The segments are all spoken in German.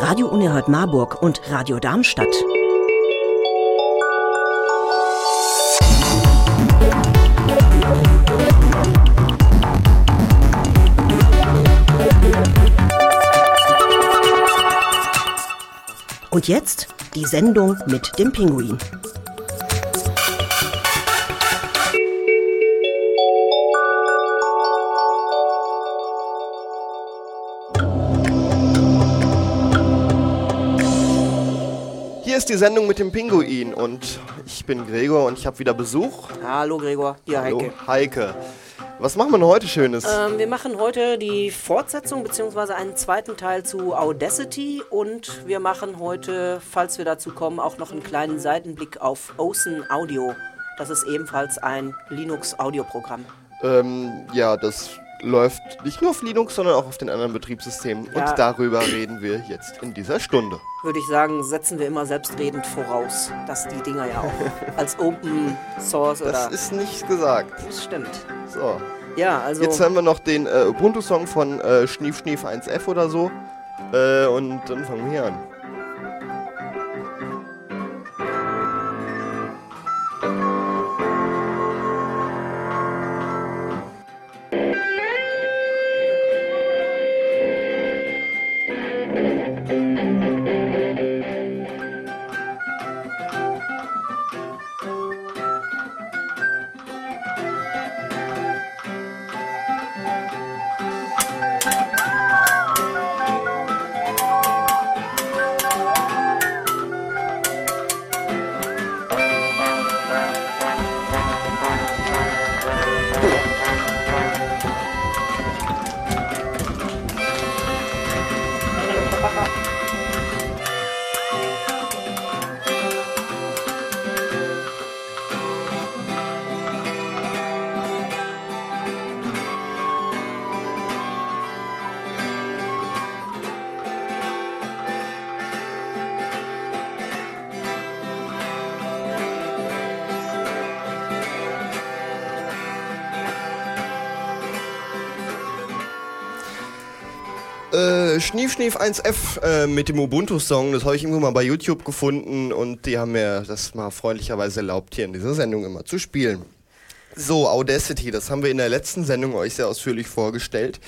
Radio Unerhört Marburg und Radio Darmstadt. Und jetzt die Sendung mit dem Pinguin. Ist die Sendung mit dem Pinguin und ich bin Gregor und ich habe wieder Besuch. Hallo Gregor, hier Hallo, Heike. Heike. Was machen wir denn heute Schönes? Ähm, wir machen heute die Fortsetzung bzw. einen zweiten Teil zu Audacity und wir machen heute, falls wir dazu kommen, auch noch einen kleinen Seitenblick auf Ocean Audio. Das ist ebenfalls ein Linux-Audioprogramm. Ähm, ja, das läuft nicht nur auf Linux, sondern auch auf den anderen Betriebssystemen. Ja. Und darüber reden wir jetzt in dieser Stunde. Würde ich sagen, setzen wir immer selbstredend voraus, dass die Dinger ja auch als Open Source Das oder. ist nicht gesagt. Das stimmt. So. Ja, also. Jetzt hören wir noch den äh, Ubuntu-Song von äh, Schnief Schnief 1F oder so. Äh, und dann fangen wir hier an. Schnief Schnief 1F äh, mit dem Ubuntu-Song, das habe ich irgendwo mal bei YouTube gefunden und die haben mir das mal freundlicherweise erlaubt, hier in dieser Sendung immer zu spielen. So, Audacity, das haben wir in der letzten Sendung euch sehr ausführlich vorgestellt.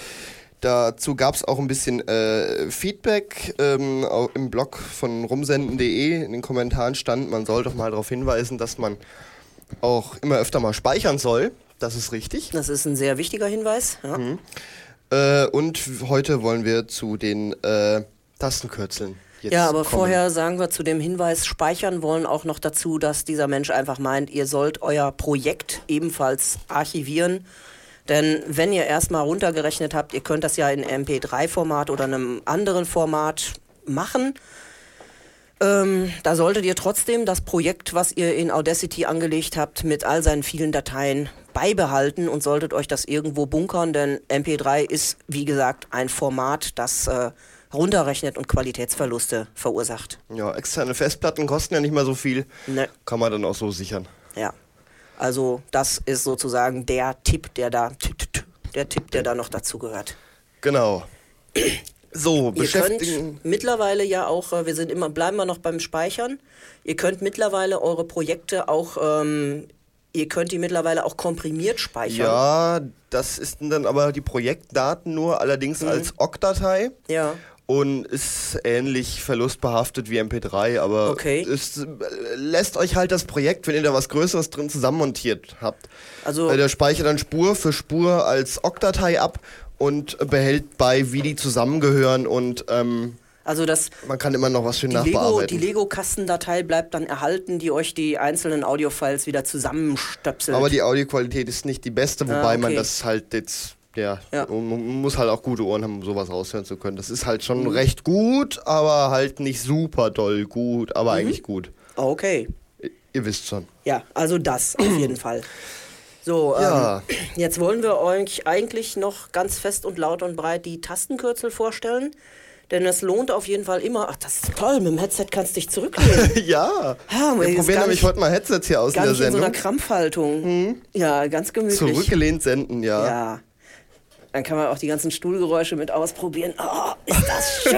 Dazu gab es auch ein bisschen äh, Feedback ähm, im Blog von rumsenden.de. In den Kommentaren stand, man soll doch mal darauf hinweisen, dass man auch immer öfter mal speichern soll. Das ist richtig. das ist ein sehr wichtiger Hinweis. Ja. Äh, und heute wollen wir zu den äh, Tastenkürzeln. Jetzt Ja, aber kommen. vorher sagen wir zu dem Hinweis speichern wollen auch noch dazu, dass dieser Mensch einfach meint, ihr sollt euer Projekt ebenfalls archivieren. Denn wenn ihr erstmal runtergerechnet habt, ihr könnt das ja in MP3-Format oder einem anderen Format machen. Ähm, da solltet ihr trotzdem das Projekt, was ihr in Audacity angelegt habt, mit all seinen vielen Dateien beibehalten und solltet euch das irgendwo bunkern, denn MP3 ist, wie gesagt, ein Format, das äh, runterrechnet und Qualitätsverluste verursacht. Ja, externe Festplatten kosten ja nicht mal so viel. Ne. Kann man dann auch so sichern. Ja. Also das ist sozusagen der Tipp, der da, der Tipp, der da noch dazu gehört. Genau. So, Ihr könnt mittlerweile ja auch, äh, wir sind immer, bleiben wir noch beim Speichern. Ihr könnt mittlerweile eure Projekte auch, ähm, ihr könnt die mittlerweile auch komprimiert speichern. Ja, das ist dann aber die Projektdaten nur, Mhm. allerdings als OGG-Datei. Ja. Und ist ähnlich verlustbehaftet wie MP3, aber Okay. es äh, lässt euch halt das Projekt, wenn ihr da was Größeres drin zusammenmontiert habt. Also- der speichert dann Spur für Spur als OGG-Datei ab und behält bei, wie die zusammengehören und ähm, Also das, man kann immer noch was schön die Lego, die nachbearbeiten. Lego-Kastendatei bleibt dann erhalten, die euch die einzelnen Audiofiles wieder zusammenstöpselt. aber die Audioqualität ist nicht die beste, wobei Ah, okay. man das halt jetzt, ja, Ja. man muss halt auch gute Ohren haben, um sowas raushören zu können. Das ist halt schon Mhm. recht gut, aber halt nicht super doll gut, aber eigentlich gut. okay. Ihr wisst schon. Ja, also das auf jeden Fall. So, Ja. ähm, jetzt wollen wir euch eigentlich noch ganz fest und laut und breit die Tastenkürzel vorstellen. Denn es lohnt auf jeden Fall immer. Ach, das ist toll, mit dem Headset kannst du dich zurücklehnen. ja, Ah, aber wir probieren nämlich heute mal Headsets hier aus in Gar der nicht in so einer Sendung. Krampfhaltung. Ja, ganz gemütlich. Zurückgelehnt senden, ja. Ja. dann kann man auch die ganzen Stuhlgeräusche mit ausprobieren. Oh, ist das schön.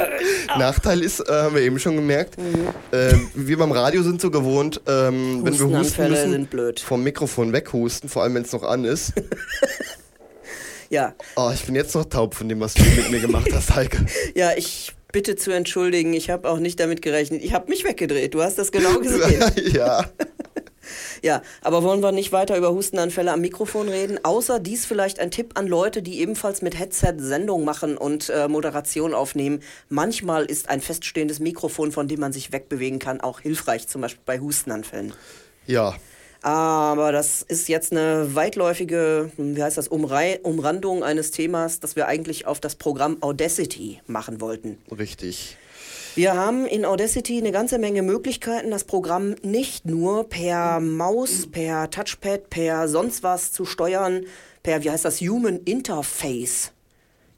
Oh. Nachteil ist, äh, haben wir eben schon gemerkt, Mhm. äh, wir beim Radio sind so gewohnt, ähm, wenn wir husten müssen, sind blöd. vom Mikrofon weghusten, vor allem wenn es noch an ist. Ja, Oh, ich bin jetzt noch taub von dem, was du mit mir gemacht hast, Heike. ja, ich bitte zu entschuldigen. Ich habe auch nicht damit gerechnet. Ich habe mich weggedreht. Du hast das genau gesehen. ja. Ja, aber wollen wir nicht weiter über Hustenanfälle am Mikrofon reden? Außer dies vielleicht ein Tipp an Leute, die ebenfalls mit Headset Sendung machen und äh, Moderation aufnehmen. Manchmal ist ein feststehendes Mikrofon, von dem man sich wegbewegen kann, auch hilfreich, zum Beispiel bei Hustenanfällen. Ja. Aber das ist jetzt eine weitläufige, wie heißt das, Umrei Umrandung eines Themas, das wir eigentlich auf das Programm Audacity machen wollten. Richtig. Wir haben in Audacity eine ganze Menge Möglichkeiten, das Programm nicht nur per Maus, per Touchpad, per sonst was zu steuern, per, wie heißt das, Human Interface.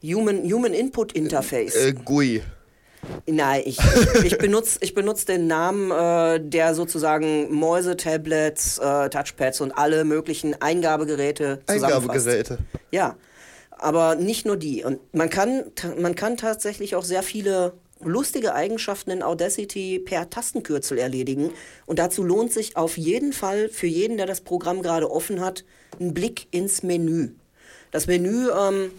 Human, Human Input Interface. Äh, GUI. Nein, ich, ich benutze ich benutz den Namen, äh, der sozusagen Mäuse, Tablets, äh, Touchpads und alle möglichen Eingabegeräte zusammenfasst. Eingabegeräte. Ja, aber nicht nur die. Und man kann, man kann tatsächlich auch sehr viele lustige Eigenschaften in Audacity per Tastenkürzel erledigen. Und dazu lohnt sich auf jeden Fall für jeden, der das Programm gerade offen hat, ein Blick ins Menü. Das Menü ähm,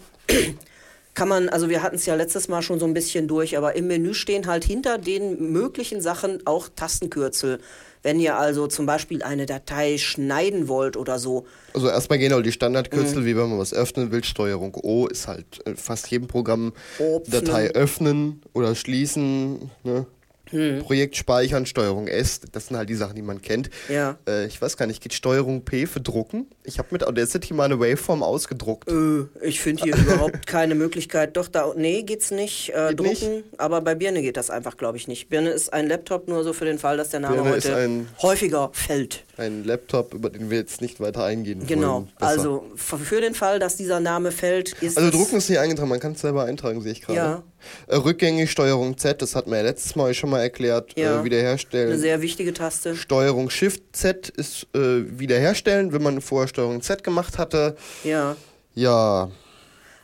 kann man, also wir hatten es ja letztes Mal schon so ein bisschen durch, aber im Menü stehen halt hinter den möglichen Sachen auch Tastenkürzel. Wenn ihr also zum Beispiel eine Datei schneiden wollt oder so, Also erstmal gehen halt die Standardkürzel, Mhm. wie wenn man was öffnen will. Steuerung O ist halt äh, fast jedem Programm Öffnen. Datei öffnen oder schließen. Ne? Hm. Projekt speichern, Steuerung S, das sind halt die Sachen, die man kennt. Ja. Äh, ich weiß gar nicht, geht Steuerung P für drucken? Ich habe mit Audacity mal eine Waveform ausgedruckt. Äh, ich finde hier überhaupt keine Möglichkeit. Doch, da, nee, geht's nicht. Äh, Geht drucken, aber bei Birne geht das einfach, glaube ich, nicht. Birne ist ein Laptop nur so für den Fall, dass der Name Birne heute ein- häufiger fällt. Ein Laptop, über den wir jetzt nicht weiter eingehen Genau. wollen. Besser. Also für den Fall, dass dieser Name fällt, ist Also drucken ist nicht eingetragen, man kann es selber eintragen, sehe ich gerade. Ja. Äh, rückgängig Steuerung Z, das hatten wir ja letztes Mal schon mal erklärt, Ja. äh, wiederherstellen. eine sehr wichtige Taste. Steuerung Shift Z ist äh, wiederherstellen, wenn man vorher Steuerung Z gemacht hatte. Ja. Ja,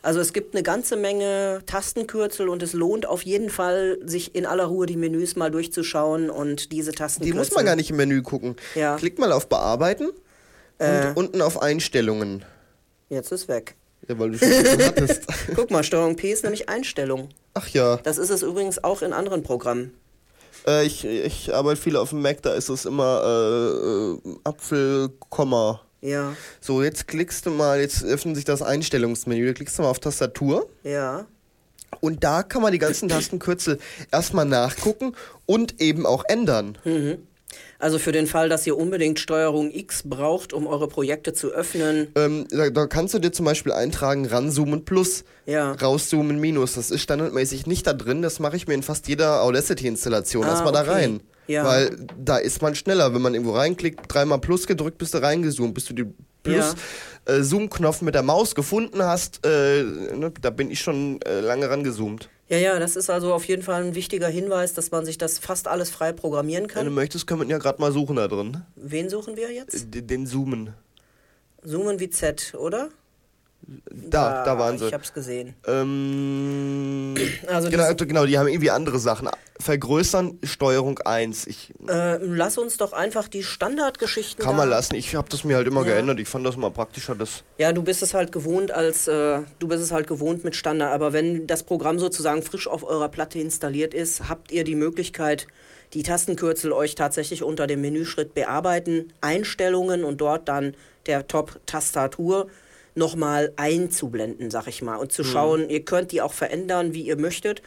Also es gibt eine ganze Menge Tastenkürzel und es lohnt auf jeden Fall, sich in aller Ruhe die Menüs mal durchzuschauen und diese die Tastenkürzel. muss man gar nicht im Menü gucken. Ja. Klick mal auf Bearbeiten Äh. und unten auf Einstellungen. Jetzt ist weg. Ja, weil du schon hattest. Guck mal, Steuerung P ist nämlich Einstellung. Ach ja, Das ist es übrigens auch in anderen Programmen. äh, ich, ich arbeite viel auf dem Mac, da ist es immer äh, äh, Apfel, Komma. Ja, So, jetzt klickst du mal, jetzt öffnet sich das Einstellungsmenü, da klickst du mal auf Tastatur. ja. Und da kann man die ganzen Tastenkürzel erstmal nachgucken und eben auch ändern. Also für den Fall, dass ihr unbedingt Steuerung X braucht, um eure Projekte zu öffnen. Ähm, da, da kannst du dir zum Beispiel eintragen, ranzoomen plus, Ja. rauszoomen minus. Das ist standardmäßig nicht da drin. Das mache ich mir in fast jeder Audacity-Installation Ah, erstmal da okay. rein. Ja. Weil da ist man schneller. Wenn man irgendwo reinklickt, dreimal plus gedrückt, bist du reingezoomt. Bis du die plus äh, Zoom-Knopf mit der Maus gefunden hast, äh, ne, da bin ich schon äh, lange rangezoomt. Ja, ja, das ist also auf jeden Fall ein wichtiger Hinweis, dass man sich das fast alles frei programmieren Wenn du kann. möchtest, können wir ja gerade mal suchen da drin. Wen suchen wir jetzt? Den, den Zoomen. Zoomen wie Z, oder? Da, da waren sie. Ich hab's gesehen. Ähm, Also genau, genau, die haben irgendwie andere Sachen. Vergrößern, Steuerung 1. Ich Äh, lass uns doch einfach die Standardgeschichten. kann man lassen. Ich habe das mir halt immer Ja. geändert. Ich fand das mal praktischer. Das Ja, du bist es halt gewohnt als äh, du bist es halt gewohnt mit Standard, aber wenn das Programm sozusagen frisch auf eurer Platte installiert ist, habt ihr die Möglichkeit, die Tastenkürzel euch tatsächlich unter dem Menüschritt bearbeiten, Einstellungen und dort dann der Top-Tastatur nochmal einzublenden, sag ich mal, und zu schauen, ihr könnt die auch verändern, wie ihr möchtet.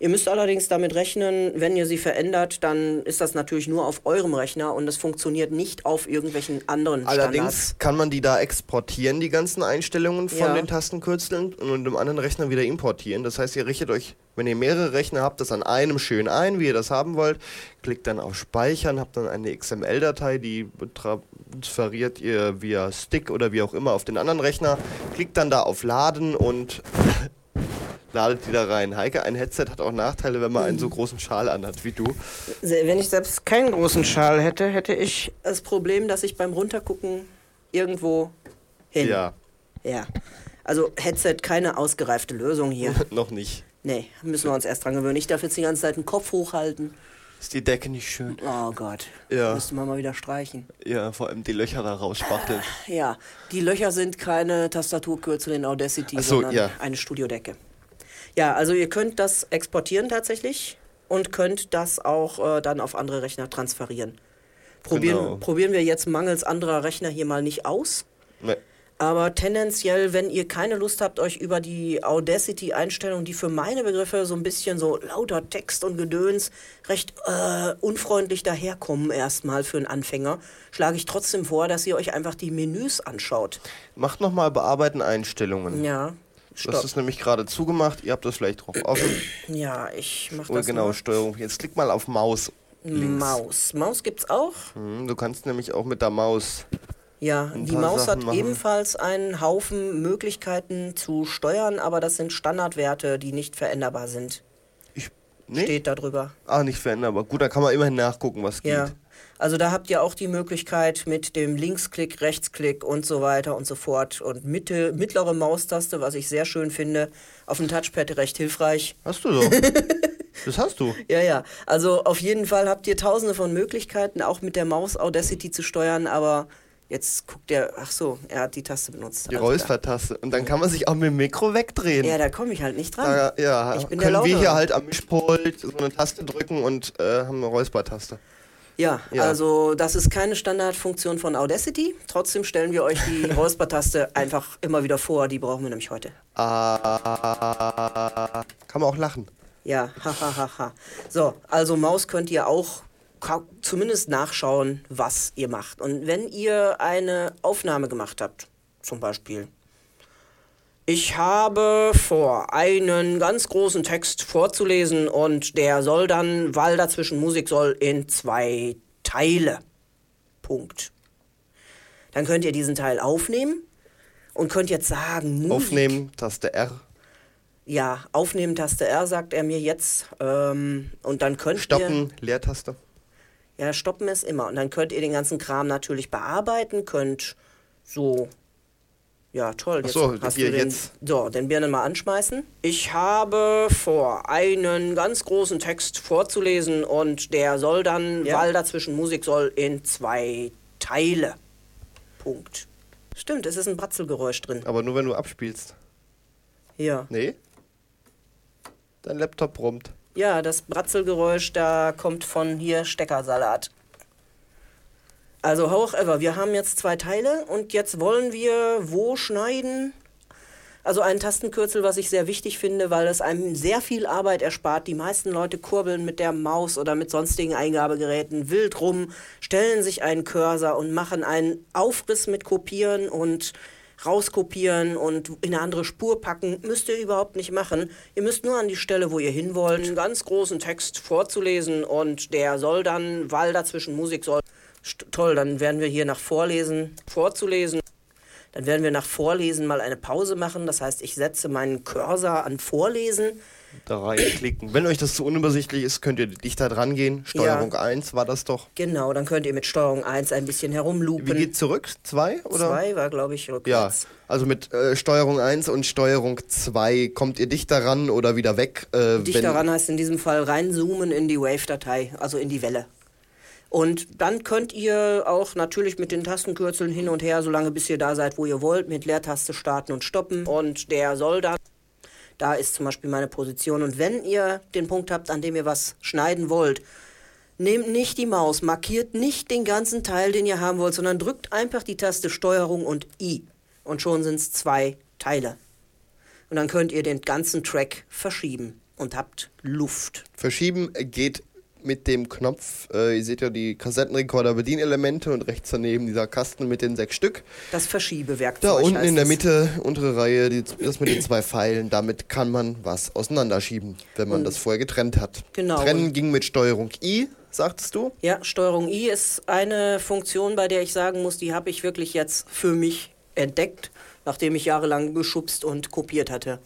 Ihr müsst allerdings damit rechnen, wenn ihr sie verändert, dann ist das natürlich nur auf eurem Rechner und es funktioniert nicht auf irgendwelchen anderen Allerdings Standards. kann man die da exportieren, die ganzen Einstellungen von Ja. den Tastenkürzeln und im anderen Rechner wieder importieren. Das heißt, ihr richtet euch, wenn ihr mehrere Rechner habt, das an einem schön ein, wie ihr das haben wollt. Klickt dann auf Speichern, habt dann eine XML-Datei, die transferiert ihr via Stick oder wie auch immer auf den anderen Rechner. Klickt dann da auf Laden und ladet die da rein. Heike, ein Headset hat auch Nachteile, wenn man einen so großen Schal anhat wie du. Wenn ich selbst keinen großen Schal hätte, hätte ich das Problem, dass ich beim Runtergucken irgendwo hin. Ja. Ja. Also Headset keine ausgereifte Lösung hier. Noch nicht. Nee, müssen wir uns erst dran gewöhnen. Ich darf jetzt die ganze Zeit den Kopf hochhalten. Ist die Decke nicht schön? Oh Gott. Ja. Müsste man mal wieder streichen. Ja, vor allem die Löcher da rausspachteln. Ja, die Löcher sind keine Tastaturkürzel in Audacity, so, sondern ja. eine Studiodecke. Ja, also ihr könnt das exportieren tatsächlich und könnt das auch äh, dann auf andere Rechner transferieren. Probieren, Genau. probieren wir jetzt mangels anderer Rechner hier mal nicht aus. Ne. Aber tendenziell, wenn ihr keine Lust habt, euch über die Audacity-Einstellung, die für meine Begriffe so ein bisschen so lauter Text und Gedöns recht äh, unfreundlich daherkommen erstmal für einen Anfänger, schlage ich trotzdem vor, dass ihr euch einfach die Menüs anschaut. Macht nochmal Bearbeiten Einstellungen. Ja, Das stopp. ist nämlich gerade zugemacht. Ihr habt das vielleicht drauf offen. Ja, ich mach Oh, das genau, mal. Steuerung. Jetzt klick mal auf Maus. Links. Maus. Maus gibt's auch? Hm, Du kannst nämlich auch mit der Maus. Ja, die Maus Sachen hat machen. ebenfalls einen Haufen Möglichkeiten zu steuern, aber das sind Standardwerte, die nicht veränderbar sind. Ich, nee? Steht da drüber. Ah, nicht veränderbar. Gut, da kann man immerhin nachgucken, was geht. Ja. Also da habt ihr auch die Möglichkeit mit dem Linksklick, Rechtsklick und so weiter und so fort. Und Mitte, mittlere Maustaste, was ich sehr schön finde, auf dem Touchpad recht hilfreich. Hast du doch. das hast du. Ja, ja. Also auf jeden Fall habt ihr tausende von Möglichkeiten, auch mit der Maus Audacity zu steuern, aber jetzt guckt er, ach so, er hat die Taste benutzt. Die klar. Räuspertaste. Und dann kann man sich auch mit dem Mikro wegdrehen. Ja, da komme ich halt nicht dran. Da, ja, Ich bin der können wir Lautere. hier halt am Mischpult so eine Taste drücken und äh, haben eine Räuspertaste. Ja, Ja. also das ist keine Standardfunktion von Audacity. Trotzdem stellen wir euch die Räuspertaste einfach immer wieder vor. Die brauchen wir nämlich heute. Ah, kann man auch lachen. Ja, hahaha. Ha, ha. So, also Maus könnt ihr auch zumindest nachschauen, was ihr macht. Und wenn ihr eine Aufnahme gemacht habt, zum Beispiel, ich habe vor, einen ganz großen Text vorzulesen und der soll dann, weil dazwischen Musik soll, in zwei Teile. Punkt. Dann könnt ihr diesen Teil aufnehmen und könnt jetzt sagen, Musik. Aufnehmen, Taste R. Ja, aufnehmen, Taste R, sagt er mir jetzt. Ähm, und dann könnt ihr. Stoppen, Leertaste. Ja, stoppen ist immer. Und dann könnt ihr den ganzen Kram natürlich bearbeiten, könnt so. Ja, toll. Ach so, hast hier du den, jetzt. So, den Birnen mal anschmeißen. Ich habe vor, einen ganz großen Text vorzulesen und der soll dann, Ja. weil dazwischen Musik soll, in zwei Teile. Punkt. Stimmt, es ist ein Bratzelgeräusch drin. Aber nur wenn du abspielst. Ja. Nee? Dein Laptop brummt. Ja, das Bratzelgeräusch, da kommt von hier Steckersalat. Also, however, wir haben jetzt zwei Teile und jetzt wollen wir wo schneiden? Also ein Tastenkürzel, was ich sehr wichtig finde, weil es einem sehr viel Arbeit erspart. Die meisten Leute kurbeln mit der Maus oder mit sonstigen Eingabegeräten wild rum, stellen sich einen Cursor und machen einen Aufriss mit Kopieren und rauskopieren und in eine andere Spur packen. Müsst ihr überhaupt nicht machen. Ihr müsst nur an die Stelle, wo ihr hin wollt, einen ganz großen Text vorzulesen und der soll dann, weil dazwischen Musik soll, toll, dann werden wir hier nach Vorlesen vorzulesen. Dann werden wir nach Vorlesen mal eine Pause machen. Das heißt, ich setze meinen Cursor an Vorlesen. Da reinklicken. Wenn euch das zu unübersichtlich ist, könnt ihr dichter dran gehen. Steuerung 1 war das doch. Genau, dann könnt ihr mit Steuerung 1 ein bisschen Wie herumloopen. geht zurück? 2 oder? 2 war, glaube ich, Ja, rückwärts. also mit äh, Steuerung 1 und Steuerung 2 kommt ihr dichter ran oder wieder weg. Äh, Dichter ran heißt in diesem Fall reinzoomen in die Wave-Datei, also in die Welle. Und dann könnt ihr auch natürlich mit den Tastenkürzeln hin und her, solange bis ihr da seid, wo ihr wollt, mit Leertaste starten und stoppen. Und der soll dann, da ist zum Beispiel meine Position. Und wenn ihr den Punkt habt, an dem ihr was schneiden wollt, nehmt nicht die Maus, markiert nicht den ganzen Teil, den ihr haben wollt, sondern drückt einfach die Taste Steuerung und I. Und schon sind es zwei Teile. Und dann könnt ihr den ganzen Track verschieben und habt Luft. Verschieben geht mit dem Knopf. Äh, ihr seht ja die Kassettenrekorder Bedienelemente und rechts daneben dieser Kasten mit den sechs Stück. Das Verschiebewerkzeug. Da unten in der. Mitte, untere Reihe, die, das mit den zwei Pfeilen. Damit kann man was auseinanderschieben, wenn man das vorher getrennt hat. Genau. Trennen ging mit Steuerung I, sagtest du? Ja, Steuerung I ist eine Funktion, bei der ich sagen muss, die habe ich wirklich jetzt für mich entdeckt, nachdem ich jahrelang geschubst und kopiert hatte.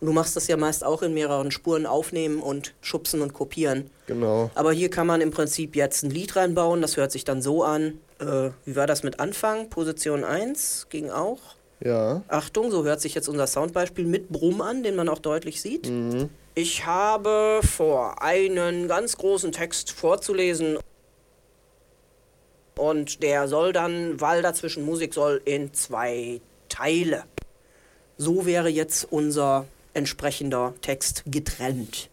Und du machst das ja meist auch in mehreren Spuren aufnehmen und schubsen und kopieren. Genau. Aber hier kann man im Prinzip jetzt ein Lied reinbauen, das hört sich dann so an. Äh, wie war das mit Anfang? Position 1 ging auch. Ja. Achtung, so hört sich jetzt unser Soundbeispiel mit Brumm an, den man auch deutlich sieht. Ich habe vor, einen ganz großen Text vorzulesen. Und der soll dann, weil dazwischen Musik soll, in zwei Teile. So wäre jetzt unser entsprechender Text getrennt.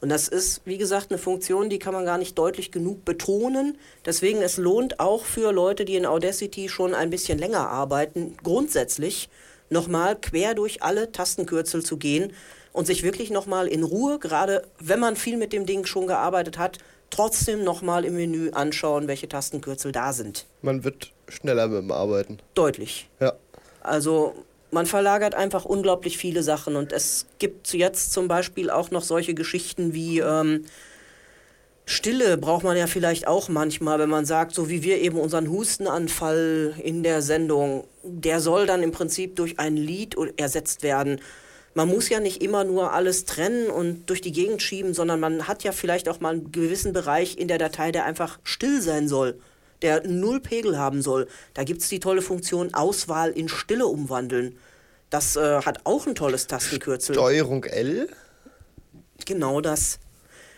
Und das ist, wie gesagt, eine Funktion, die kann man gar nicht deutlich genug betonen. Deswegen es lohnt auch für Leute, die in Audacity schon ein bisschen länger arbeiten, grundsätzlich nochmal quer durch alle Tastenkürzel zu gehen und sich wirklich nochmal in Ruhe, gerade wenn man viel mit dem Ding schon gearbeitet hat, trotzdem nochmal im Menü anschauen, welche Tastenkürzel da sind. Man wird schneller mit dem Arbeiten. Deutlich. Ja. Also man verlagert einfach unglaublich viele Sachen und es gibt jetzt zum Beispiel auch noch solche Geschichten wie ähm, Stille braucht man ja vielleicht auch manchmal, wenn man sagt, so wie wir eben unseren Hustenanfall in der Sendung, der soll dann im Prinzip durch ein Lied ersetzt werden. Man muss ja nicht immer nur alles trennen und durch die Gegend schieben, sondern man hat ja vielleicht auch mal einen gewissen Bereich in der Datei, der einfach still sein soll der null Pegel haben soll. Da gibt es die tolle Funktion Auswahl in Stille umwandeln. Das äh, hat auch ein tolles Tastenkürzel. Steuerung L? Genau das.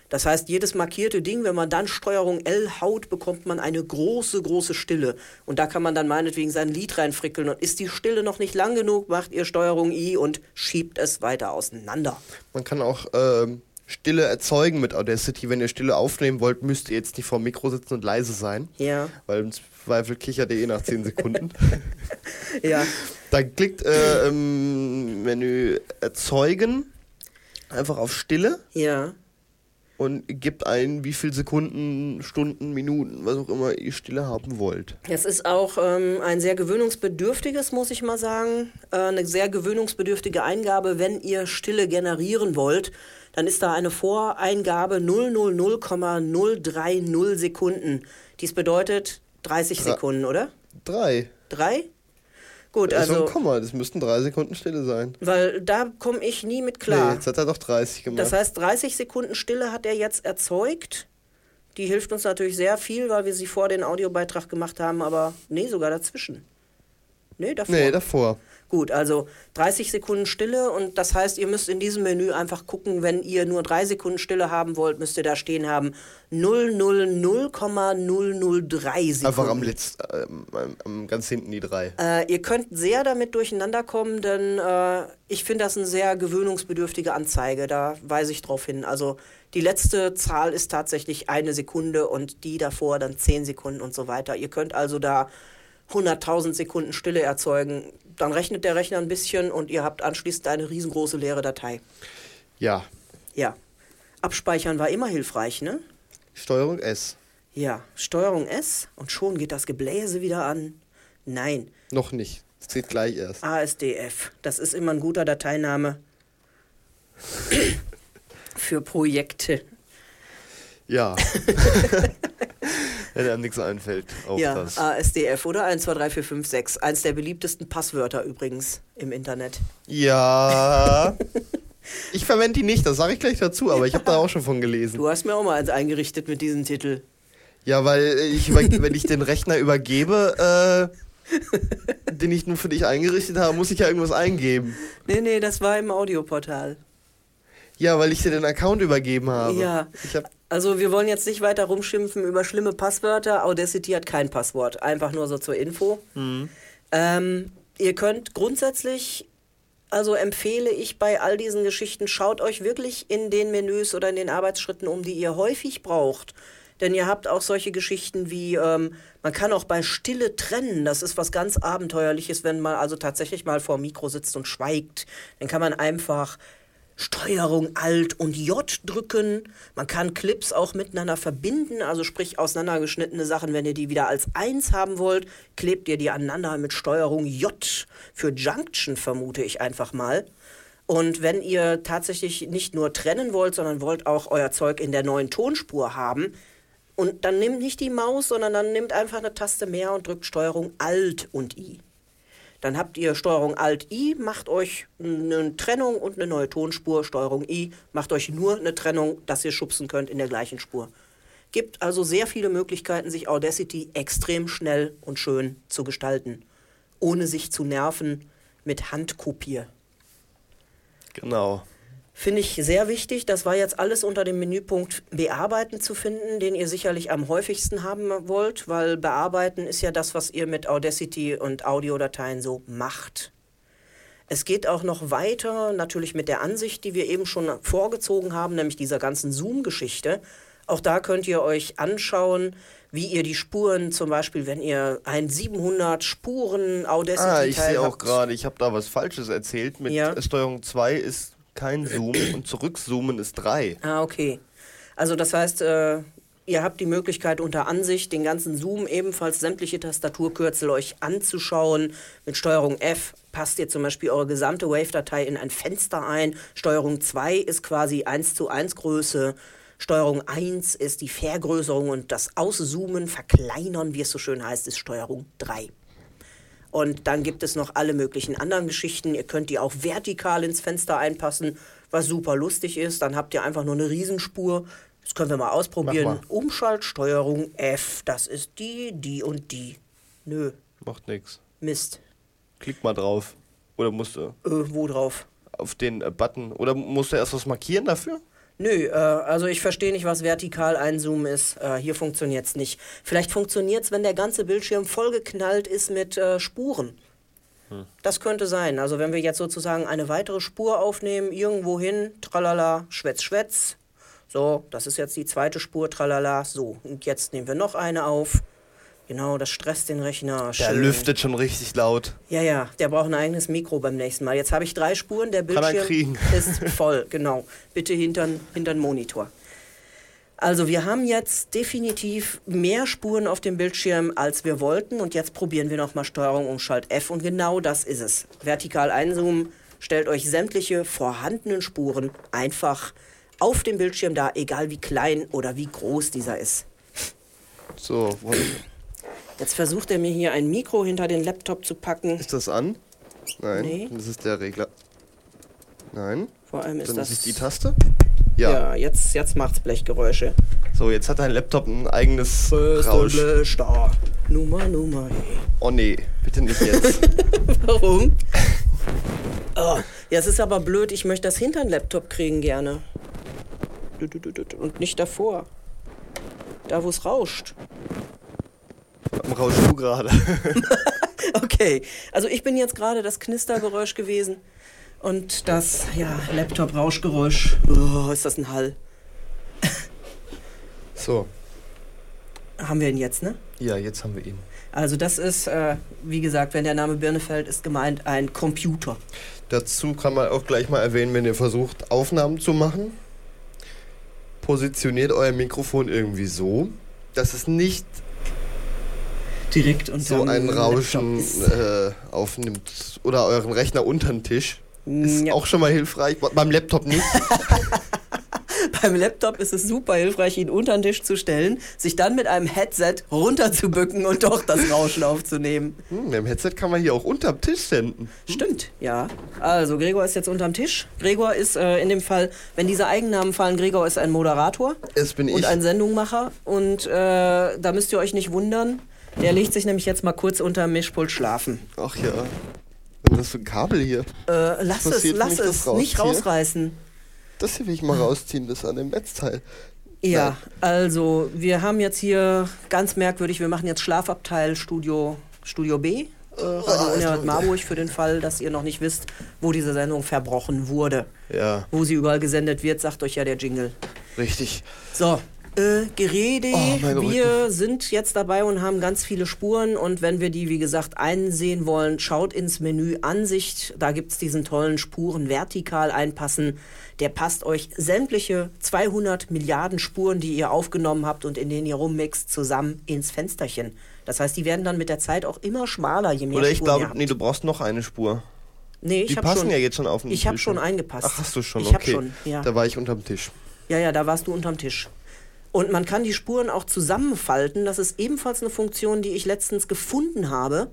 Das heißt, jedes markierte Ding, wenn man dann Steuerung L haut, bekommt man eine große, große Stille. Und da kann man dann meinetwegen sein Lied reinfrickeln. Und ist die Stille noch nicht lang genug, macht ihr Steuerung I und schiebt es weiter auseinander. Man kann auch ähm, Stille erzeugen mit Audacity. Wenn ihr Stille aufnehmen wollt, müsst ihr jetzt nicht vor dem Mikro sitzen und leise sein. Ja. Weil im Zweifel kichert ihr eh nach 10 Sekunden. ja. Dann klickt äh, im Menü Erzeugen einfach auf Stille. Ja. Und gebt ein, wie viel Sekunden, Stunden, Minuten, was auch immer ihr Stille haben wollt. Es ist auch ähm, ein sehr gewöhnungsbedürftiges, muss ich mal sagen. Äh, eine sehr gewöhnungsbedürftige Eingabe, wenn ihr Stille generieren wollt dann ist da eine Voreingabe 000,030 Sekunden. Dies bedeutet 30 Dre Sekunden, oder? Drei. Drei? Gut, das also. Ist Komma, das müssten drei Sekunden Stille sein. Weil da komme ich nie mit klar. Nee, jetzt hat er doch 30 gemacht. Das heißt, 30 Sekunden Stille hat er jetzt erzeugt. Die hilft uns natürlich sehr viel, weil wir sie vor den Audiobeitrag gemacht haben, aber nee, sogar dazwischen. Nee, davor. Nee, davor. Gut, also 30 Sekunden Stille und das heißt, ihr müsst in diesem Menü einfach gucken, wenn ihr nur drei Sekunden Stille haben wollt, müsst ihr da stehen haben 000,003 Sekunden. Einfach am letzten, äh, am, ganz hinten die drei. Äh, ihr könnt sehr damit durcheinander kommen, denn äh, ich finde das eine sehr gewöhnungsbedürftige Anzeige, da weise ich drauf hin. Also die letzte Zahl ist tatsächlich eine Sekunde und die davor dann zehn Sekunden und so weiter. Ihr könnt also da 100.000 Sekunden Stille erzeugen. Dann rechnet der Rechner ein bisschen und ihr habt anschließend eine riesengroße leere Datei. Ja. Ja. Abspeichern war immer hilfreich, ne? Steuerung S. Ja, Steuerung S und schon geht das Gebläse wieder an. Nein. Noch nicht. Es geht gleich erst. ASDF. Das ist immer ein guter Dateiname für Projekte. Ja. Wenn einem nichts einfällt. Auch ja, das. ASDF oder 123456. Eins der beliebtesten Passwörter übrigens im Internet. Ja. ich verwende die nicht, das sage ich gleich dazu, aber ich habe da auch schon von gelesen. Du hast mir auch mal eins eingerichtet mit diesem Titel. Ja, weil ich, wenn ich den Rechner übergebe, äh, den ich nur für dich eingerichtet habe, muss ich ja irgendwas eingeben. Nee, nee, das war im Audioportal. Ja, weil ich dir den Account übergeben habe. Ja. Hab also wir wollen jetzt nicht weiter rumschimpfen über schlimme Passwörter. Audacity hat kein Passwort. Einfach nur so zur Info. Mhm. Ähm, ihr könnt grundsätzlich, also empfehle ich bei all diesen Geschichten, schaut euch wirklich in den Menüs oder in den Arbeitsschritten um, die ihr häufig braucht. Denn ihr habt auch solche Geschichten wie, ähm, man kann auch bei Stille trennen. Das ist was ganz Abenteuerliches, wenn man also tatsächlich mal vor dem Mikro sitzt und schweigt. Dann kann man einfach Steuerung Alt und J drücken. Man kann Clips auch miteinander verbinden, also sprich auseinandergeschnittene Sachen, wenn ihr die wieder als eins haben wollt, klebt ihr die aneinander mit Steuerung J für Junction, vermute ich einfach mal. Und wenn ihr tatsächlich nicht nur trennen wollt, sondern wollt auch euer Zeug in der neuen Tonspur haben, und dann nehmt nicht die Maus, sondern dann nehmt einfach eine Taste mehr und drückt Steuerung Alt und I. Dann habt ihr Steuerung Alt I, macht euch eine Trennung und eine neue Tonspur. Steuerung I macht euch nur eine Trennung, dass ihr schubsen könnt in der gleichen Spur. Gibt also sehr viele Möglichkeiten, sich Audacity extrem schnell und schön zu gestalten, ohne sich zu nerven mit Handkopier. Genau. Finde ich sehr wichtig. Das war jetzt alles unter dem Menüpunkt Bearbeiten zu finden, den ihr sicherlich am häufigsten haben wollt, weil Bearbeiten ist ja das, was ihr mit Audacity und Audiodateien so macht. Es geht auch noch weiter, natürlich mit der Ansicht, die wir eben schon vorgezogen haben, nämlich dieser ganzen Zoom-Geschichte. Auch da könnt ihr euch anschauen, wie ihr die Spuren, zum Beispiel, wenn ihr ein 700 Spuren Audacity Ah, ich sehe auch gerade, ich habe da was Falsches erzählt. Mit Ja. Steuerung 2 ist kein Zoom und Zurückzoomen ist 3. Ah, okay. Also das heißt, äh, ihr habt die Möglichkeit unter Ansicht den ganzen Zoom ebenfalls sämtliche Tastaturkürzel euch anzuschauen. Mit Steuerung F passt ihr zum Beispiel eure gesamte Wave-Datei in ein Fenster ein. Steuerung 2 ist quasi 1 zu 1 Größe. Steuerung 1 ist die Vergrößerung und das Auszoomen, Verkleinern, wie es so schön heißt, ist Steuerung 3. Und dann gibt es noch alle möglichen anderen Geschichten. Ihr könnt die auch vertikal ins Fenster einpassen, was super lustig ist. Dann habt ihr einfach nur eine Riesenspur. Das können wir mal ausprobieren. Umschaltsteuerung F. Das ist die, die und die. Nö, Macht nix. Mist. Klick mal drauf. Oder musst du Äh, wo drauf? auf den äh, Button. Oder musst du erst was markieren dafür? Nö, äh, also ich verstehe nicht, was vertikal einzoomen ist. Äh, hier funktioniert es nicht. Vielleicht funktioniert es, wenn der ganze Bildschirm vollgeknallt ist mit äh, Spuren. Das könnte sein. Also wenn wir jetzt sozusagen eine weitere Spur aufnehmen, irgendwo hin, tralala, schwätz, schwätz. So, das ist jetzt die zweite Spur, tralala. So, und jetzt nehmen wir noch eine auf. Genau, das stresst den Rechner. Der Schön. lüftet schon richtig laut. Ja, ja, der braucht ein eigenes Mikro beim nächsten Mal. Jetzt habe ich drei Spuren, der er Bildschirm ist voll, genau. Bitte hintern, hintern Monitor. Also wir haben jetzt definitiv mehr Spuren auf dem Bildschirm, als wir wollten. Und jetzt probieren wir nochmal Steuerung Umschalt F. Und genau das ist es. Vertikal einzoomen, stellt euch sämtliche vorhandenen Spuren einfach auf dem Bildschirm dar, egal wie klein oder wie groß dieser ist. So, wo- Jetzt versucht er mir hier ein Mikro hinter den Laptop zu packen. ist das an? Nein, Nee. das ist der Regler. Nein, Vor allem ist dann das... ist es die Taste. Ja. Ja, jetzt, jetzt macht's Blechgeräusche. So, jetzt hat dein Laptop ein eigenes Rausch. Blechstar. Nummer, Nummer. hey. Oh nee, bitte nicht jetzt. Warum? Oh, ja, es ist aber blöd. Ich möchte das hinter den Laptop kriegen gerne. Und nicht davor. Da, wo es rauscht. Am rauschst du gerade. Okay, also ich bin jetzt gerade das Knistergeräusch gewesen. Und das, ja, Laptop-Rauschgeräusch. Oh, ist das ein Hall. So, Haben wir ihn jetzt, ne? ja, jetzt haben wir ihn. Also das ist, äh, wie gesagt, wenn der Name Birne fällt, ist gemeint ein Computer. Dazu kann man auch gleich mal erwähnen, wenn ihr versucht, Aufnahmen zu machen, positioniert euer Mikrofon irgendwie so, dass es nicht Direkt unter so ein Rauschen äh, aufnimmt. Oder euren Rechner unter den Tisch. Ist Ja. auch schon mal hilfreich. Beim Laptop nicht. Beim Laptop ist es super hilfreich, ihn unter den Tisch zu stellen, sich dann mit einem Headset runterzubücken und doch das Rauschen aufzunehmen. Hm, mit dem Headset kann man hier auch unterm Tisch senden. Stimmt, ja. Also, Gregor ist jetzt unterm Tisch. Gregor ist äh, in dem Fall, wenn diese Eigennamen fallen, Gregor ist ein Moderator Es bin und ich. ein Sendungmacher. Und äh, da müsst ihr euch nicht wundern. Der legt sich nämlich jetzt mal kurz unter Mischpult schlafen. Ach ja. Was ist das für ein Kabel hier? Äh, lass es, lass es. Nicht rausreißen. Das hier will ich mal rausziehen, das an dem Netzteil. Ja, Nein. also wir haben jetzt hier ganz merkwürdig, wir machen jetzt Schlafabteil Studio, Studio B, äh, Radio Ah, Unerhört Marburg, für den Fall, dass ihr noch nicht wisst, wo diese Sendung verbrochen wurde. Ja, Wo sie überall gesendet wird, sagt euch ja der Jingle. richtig. So, äh, Gerede, Oh, wir sind jetzt dabei und haben ganz viele Spuren und wenn wir die, wie gesagt, einsehen wollen, schaut ins Menü Ansicht, da gibt es diesen tollen Spuren vertikal einpassen. Der passt euch sämtliche 200 Milliarden Spuren, die ihr aufgenommen habt und in denen ihr rummixt, zusammen ins Fensterchen. Das heißt, die werden dann mit der Zeit auch immer schmaler, je mehr Oder ich Spuren glaube, nee, du brauchst noch eine Spur. nee, ich Die passen schon, ja jetzt schon auf den Ich habe schon eingepasst. Ach, hast du schon, Ich habe okay. schon, ja. Da war ich unterm Tisch. Ja, ja, da warst du unterm Tisch. Und man kann die Spuren auch zusammenfalten. Das ist ebenfalls eine Funktion, die ich letztens gefunden habe.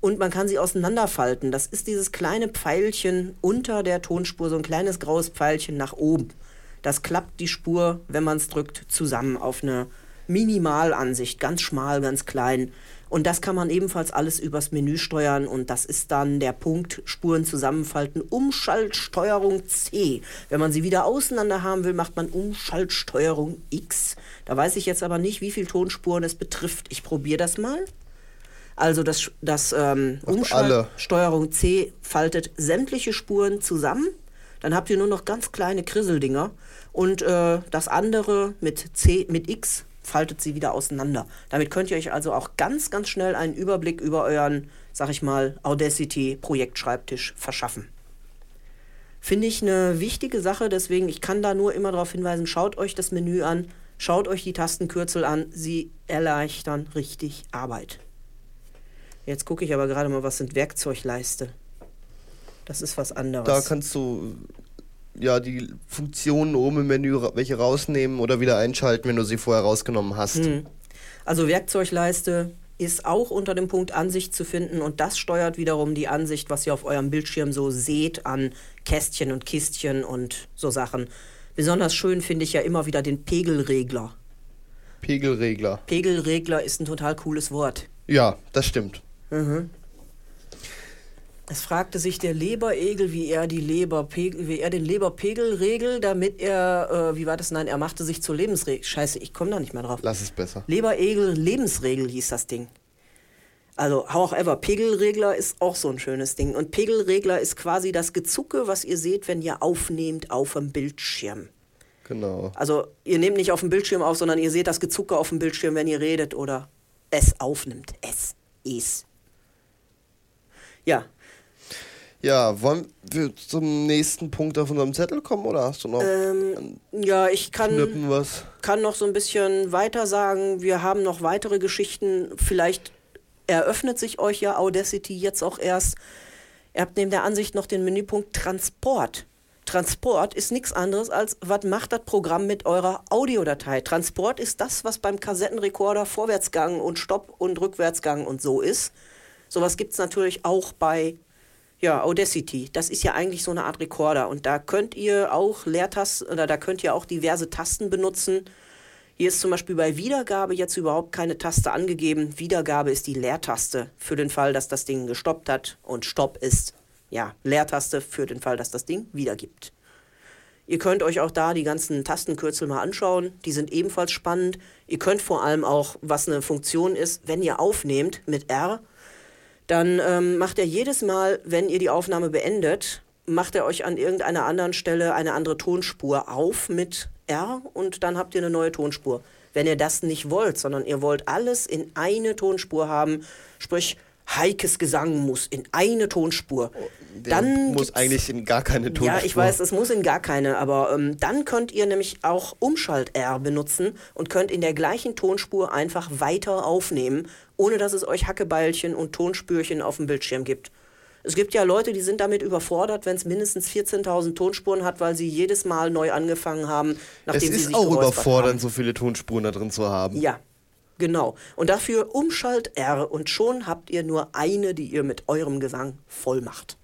Und man kann sie auseinanderfalten. Das ist dieses kleine Pfeilchen unter der Tonspur, so ein kleines graues Pfeilchen nach oben. Das klappt die Spur, wenn man es drückt, zusammen auf eine Minimalansicht, ganz schmal, ganz klein. Und das kann man ebenfalls alles übers Menü steuern und das ist dann der Punkt Spuren zusammenfalten, Umschaltsteuerung C. Wenn man sie wieder auseinander haben will, macht man Umschaltsteuerung X. Da weiß ich jetzt aber nicht, wie viele Tonspuren es betrifft. Ich probiere das mal. Also das, das ähm, Umschaltsteuerung C faltet sämtliche Spuren zusammen. Dann habt ihr nur noch ganz kleine Krisseldinger. Und äh, das andere mit C, mit X faltet sie wieder auseinander. Damit könnt ihr euch also auch ganz, ganz schnell einen Überblick über euren, sag ich mal, Audacity-Projektschreibtisch verschaffen. Finde ich eine wichtige Sache, deswegen, ich kann da nur immer darauf hinweisen, schaut euch das Menü an, schaut euch die Tastenkürzel an, sie erleichtern richtig Arbeit. Jetzt gucke ich aber gerade mal, was sind Werkzeugleiste. Das ist was anderes. Da kannst du ja die Funktionen oben im Menü welche rausnehmen oder wieder einschalten, wenn du sie vorher rausgenommen hast. Hm. Also Werkzeugleiste ist auch unter dem Punkt Ansicht zu finden und das steuert wiederum die Ansicht, was ihr auf eurem Bildschirm so seht an Kästchen und Kistchen und so Sachen. Besonders schön finde ich ja immer wieder den Pegelregler. Pegelregler. Pegelregler ist ein total cooles Wort. Ja, das stimmt. Mhm. Es fragte sich der Leberegel, wie er, die Leberpegel, wie er den Leberpegel regelt, damit er, äh, wie war das? Nein, er machte sich zur Lebensregel. Scheiße, ich komme da nicht mehr drauf. Lass es besser. Leberegel, Lebensregel hieß das Ding. Also, however, Pegelregler ist auch so ein schönes Ding. Und Pegelregler ist quasi das Gezucke, was ihr seht, wenn ihr aufnehmt auf dem Bildschirm. Genau. Also, ihr nehmt nicht auf dem Bildschirm auf, sondern ihr seht das Gezucke auf dem Bildschirm, wenn ihr redet oder es aufnimmt. Es, es. Ja, ja, wollen wir zum nächsten Punkt auf unserem Zettel kommen oder hast du noch? Ähm, ja, ich kann, kann noch so ein bisschen weiter sagen. Wir haben noch weitere Geschichten. Vielleicht eröffnet sich euch ja Audacity jetzt auch erst. Ihr habt neben der Ansicht noch den Menüpunkt Transport. Transport ist nichts anderes als, was macht das Programm mit eurer Audiodatei? Transport ist das, was beim Kassettenrekorder Vorwärtsgang und Stopp und Rückwärtsgang und so ist. Sowas gibt es natürlich auch bei ja, Audacity, das ist ja eigentlich so eine Art Rekorder und da könnt ihr auch Leertasten oder da könnt ihr auch diverse Tasten benutzen. Hier ist zum Beispiel bei Wiedergabe jetzt überhaupt keine Taste angegeben. Wiedergabe ist die Leertaste für den Fall, dass das Ding gestoppt hat und Stopp ist ja Leertaste für den Fall, dass das Ding wiedergibt. Ihr könnt euch auch da die ganzen Tastenkürzel mal anschauen. Die sind ebenfalls spannend. Ihr könnt vor allem auch, was eine Funktion ist, wenn ihr aufnehmt mit R, dann ähm, macht er jedes Mal, wenn ihr die Aufnahme beendet, macht er euch an irgendeiner anderen Stelle eine andere Tonspur auf mit R und dann habt ihr eine neue Tonspur. Wenn ihr das nicht wollt, sondern ihr wollt alles in eine Tonspur haben, sprich Heikes Gesang muss in eine Tonspur. Der dann muss eigentlich in gar keine Tonspur. Ja, ich weiß, es muss in gar keine, aber ähm, dann könnt ihr nämlich auch Umschalt-R benutzen und könnt in der gleichen Tonspur einfach weiter aufnehmen, ohne dass es euch Hackebeilchen und Tonspürchen auf dem Bildschirm gibt. Es gibt ja Leute, die sind damit überfordert, wenn es mindestens 14.000 Tonspuren hat, weil sie jedes Mal neu angefangen haben, nachdem es sie sich ist auch überfordernd, so viele Tonspuren da drin zu haben. Ja, Genau. Und dafür Umschalt R und schon habt ihr nur eine, die ihr mit eurem Gesang voll macht.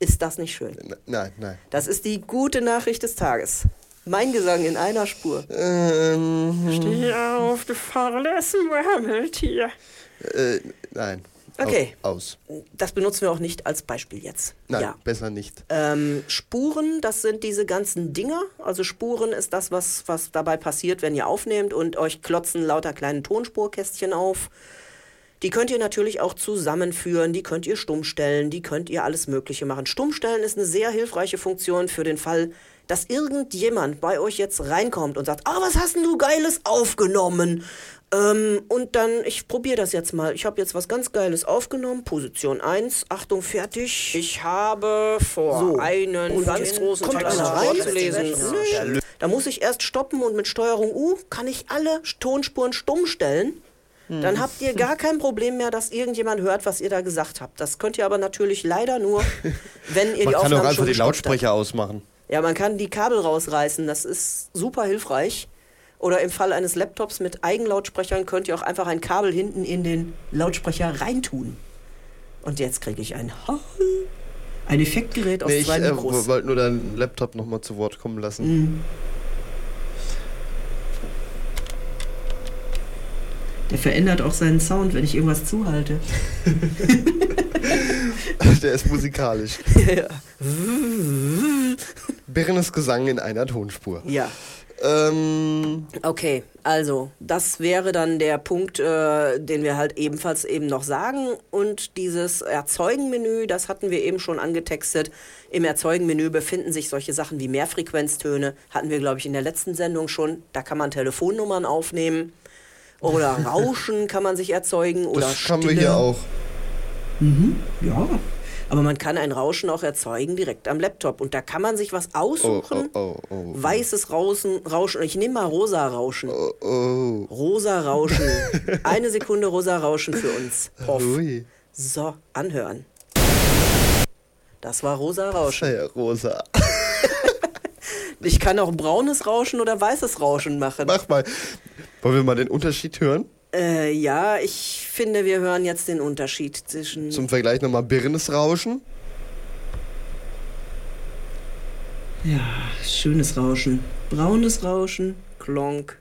Ist das nicht schön? Nein, nein. Das ist die gute Nachricht des Tages. Mein Gesang in einer Spur. Ähm, Steh auf, du faules Murmeltier. Äh, nein. Okay. Aus. Das benutzen wir auch nicht als Beispiel jetzt. Nein, ja. besser nicht. Ähm, Spuren, das sind diese ganzen Dinger. Also Spuren ist das, was, was dabei passiert, wenn ihr aufnehmt und euch klotzen lauter kleine Tonspurkästchen auf. Die könnt ihr natürlich auch zusammenführen, die könnt ihr stumm stellen, die könnt ihr alles Mögliche machen. Stummstellen ist eine sehr hilfreiche Funktion für den Fall, dass irgendjemand bei euch jetzt reinkommt und sagt, ah, was hast denn du Geiles aufgenommen? Ähm, und dann, ich probiere das jetzt mal. Ich habe jetzt was ganz Geiles aufgenommen. Position 1. Achtung, fertig. Ich habe vor, so. einen ganz großen Text vorzulesen. Da muss ich erst stoppen und mit Steuerung U kann ich alle Tonspuren stumm stellen. Dann hm. habt ihr gar kein Problem mehr, dass irgendjemand hört, was ihr da gesagt habt. Das könnt ihr aber natürlich leider nur, wenn ihr man die Aufnahme Man kann auch einfach die Lautsprecher ausmachen. Ja, man kann die Kabel rausreißen. Das ist super hilfreich. Oder im Fall eines Laptops mit Eigenlautsprechern könnt ihr auch einfach ein Kabel hinten in den Lautsprecher reintun. Und jetzt kriege ich ein ein Effektgerät aus nee, zwei ich, Mikros. Ich äh, wollte nur deinen Laptop nochmal zu Wort kommen lassen. Mhm. Der verändert auch seinen Sound, wenn ich irgendwas zuhalte. Der ist musikalisch. ja. Birnes Gesang in einer Tonspur. ja. Ähm, Okay, also das wäre dann der Punkt, äh, den wir halt ebenfalls eben noch sagen. Und dieses Erzeugenmenü, das hatten wir eben schon angetextet. Im Erzeugenmenü befinden sich solche Sachen wie Mehrfrequenztöne. Hatten wir, glaube ich, in der letzten Sendung schon. Da kann man Telefonnummern aufnehmen. Oder Rauschen kann man sich erzeugen. Oder das haben wir hier auch. Ja. Aber man kann ein Rauschen auch erzeugen direkt am Laptop. Und da kann man sich was Oh, aussuchen. oh, oh, oh. Weißes Rauschen, Rauschen. Ich nehme mal rosa Rauschen. Oh, oh. Rosa Rauschen. Eine Sekunde rosa Rauschen für uns. Off. So, anhören. Das war rosa Rauschen. Ja, rosa. Ich kann auch braunes Rauschen oder weißes Rauschen machen. Mach mal. Wollen wir mal den Unterschied hören? Äh, ja, ich finde, wir hören jetzt den Unterschied zwischen. Zum Vergleich nochmal Birnes Rauschen. ja, schönes Rauschen. Braunes Rauschen, Klonk.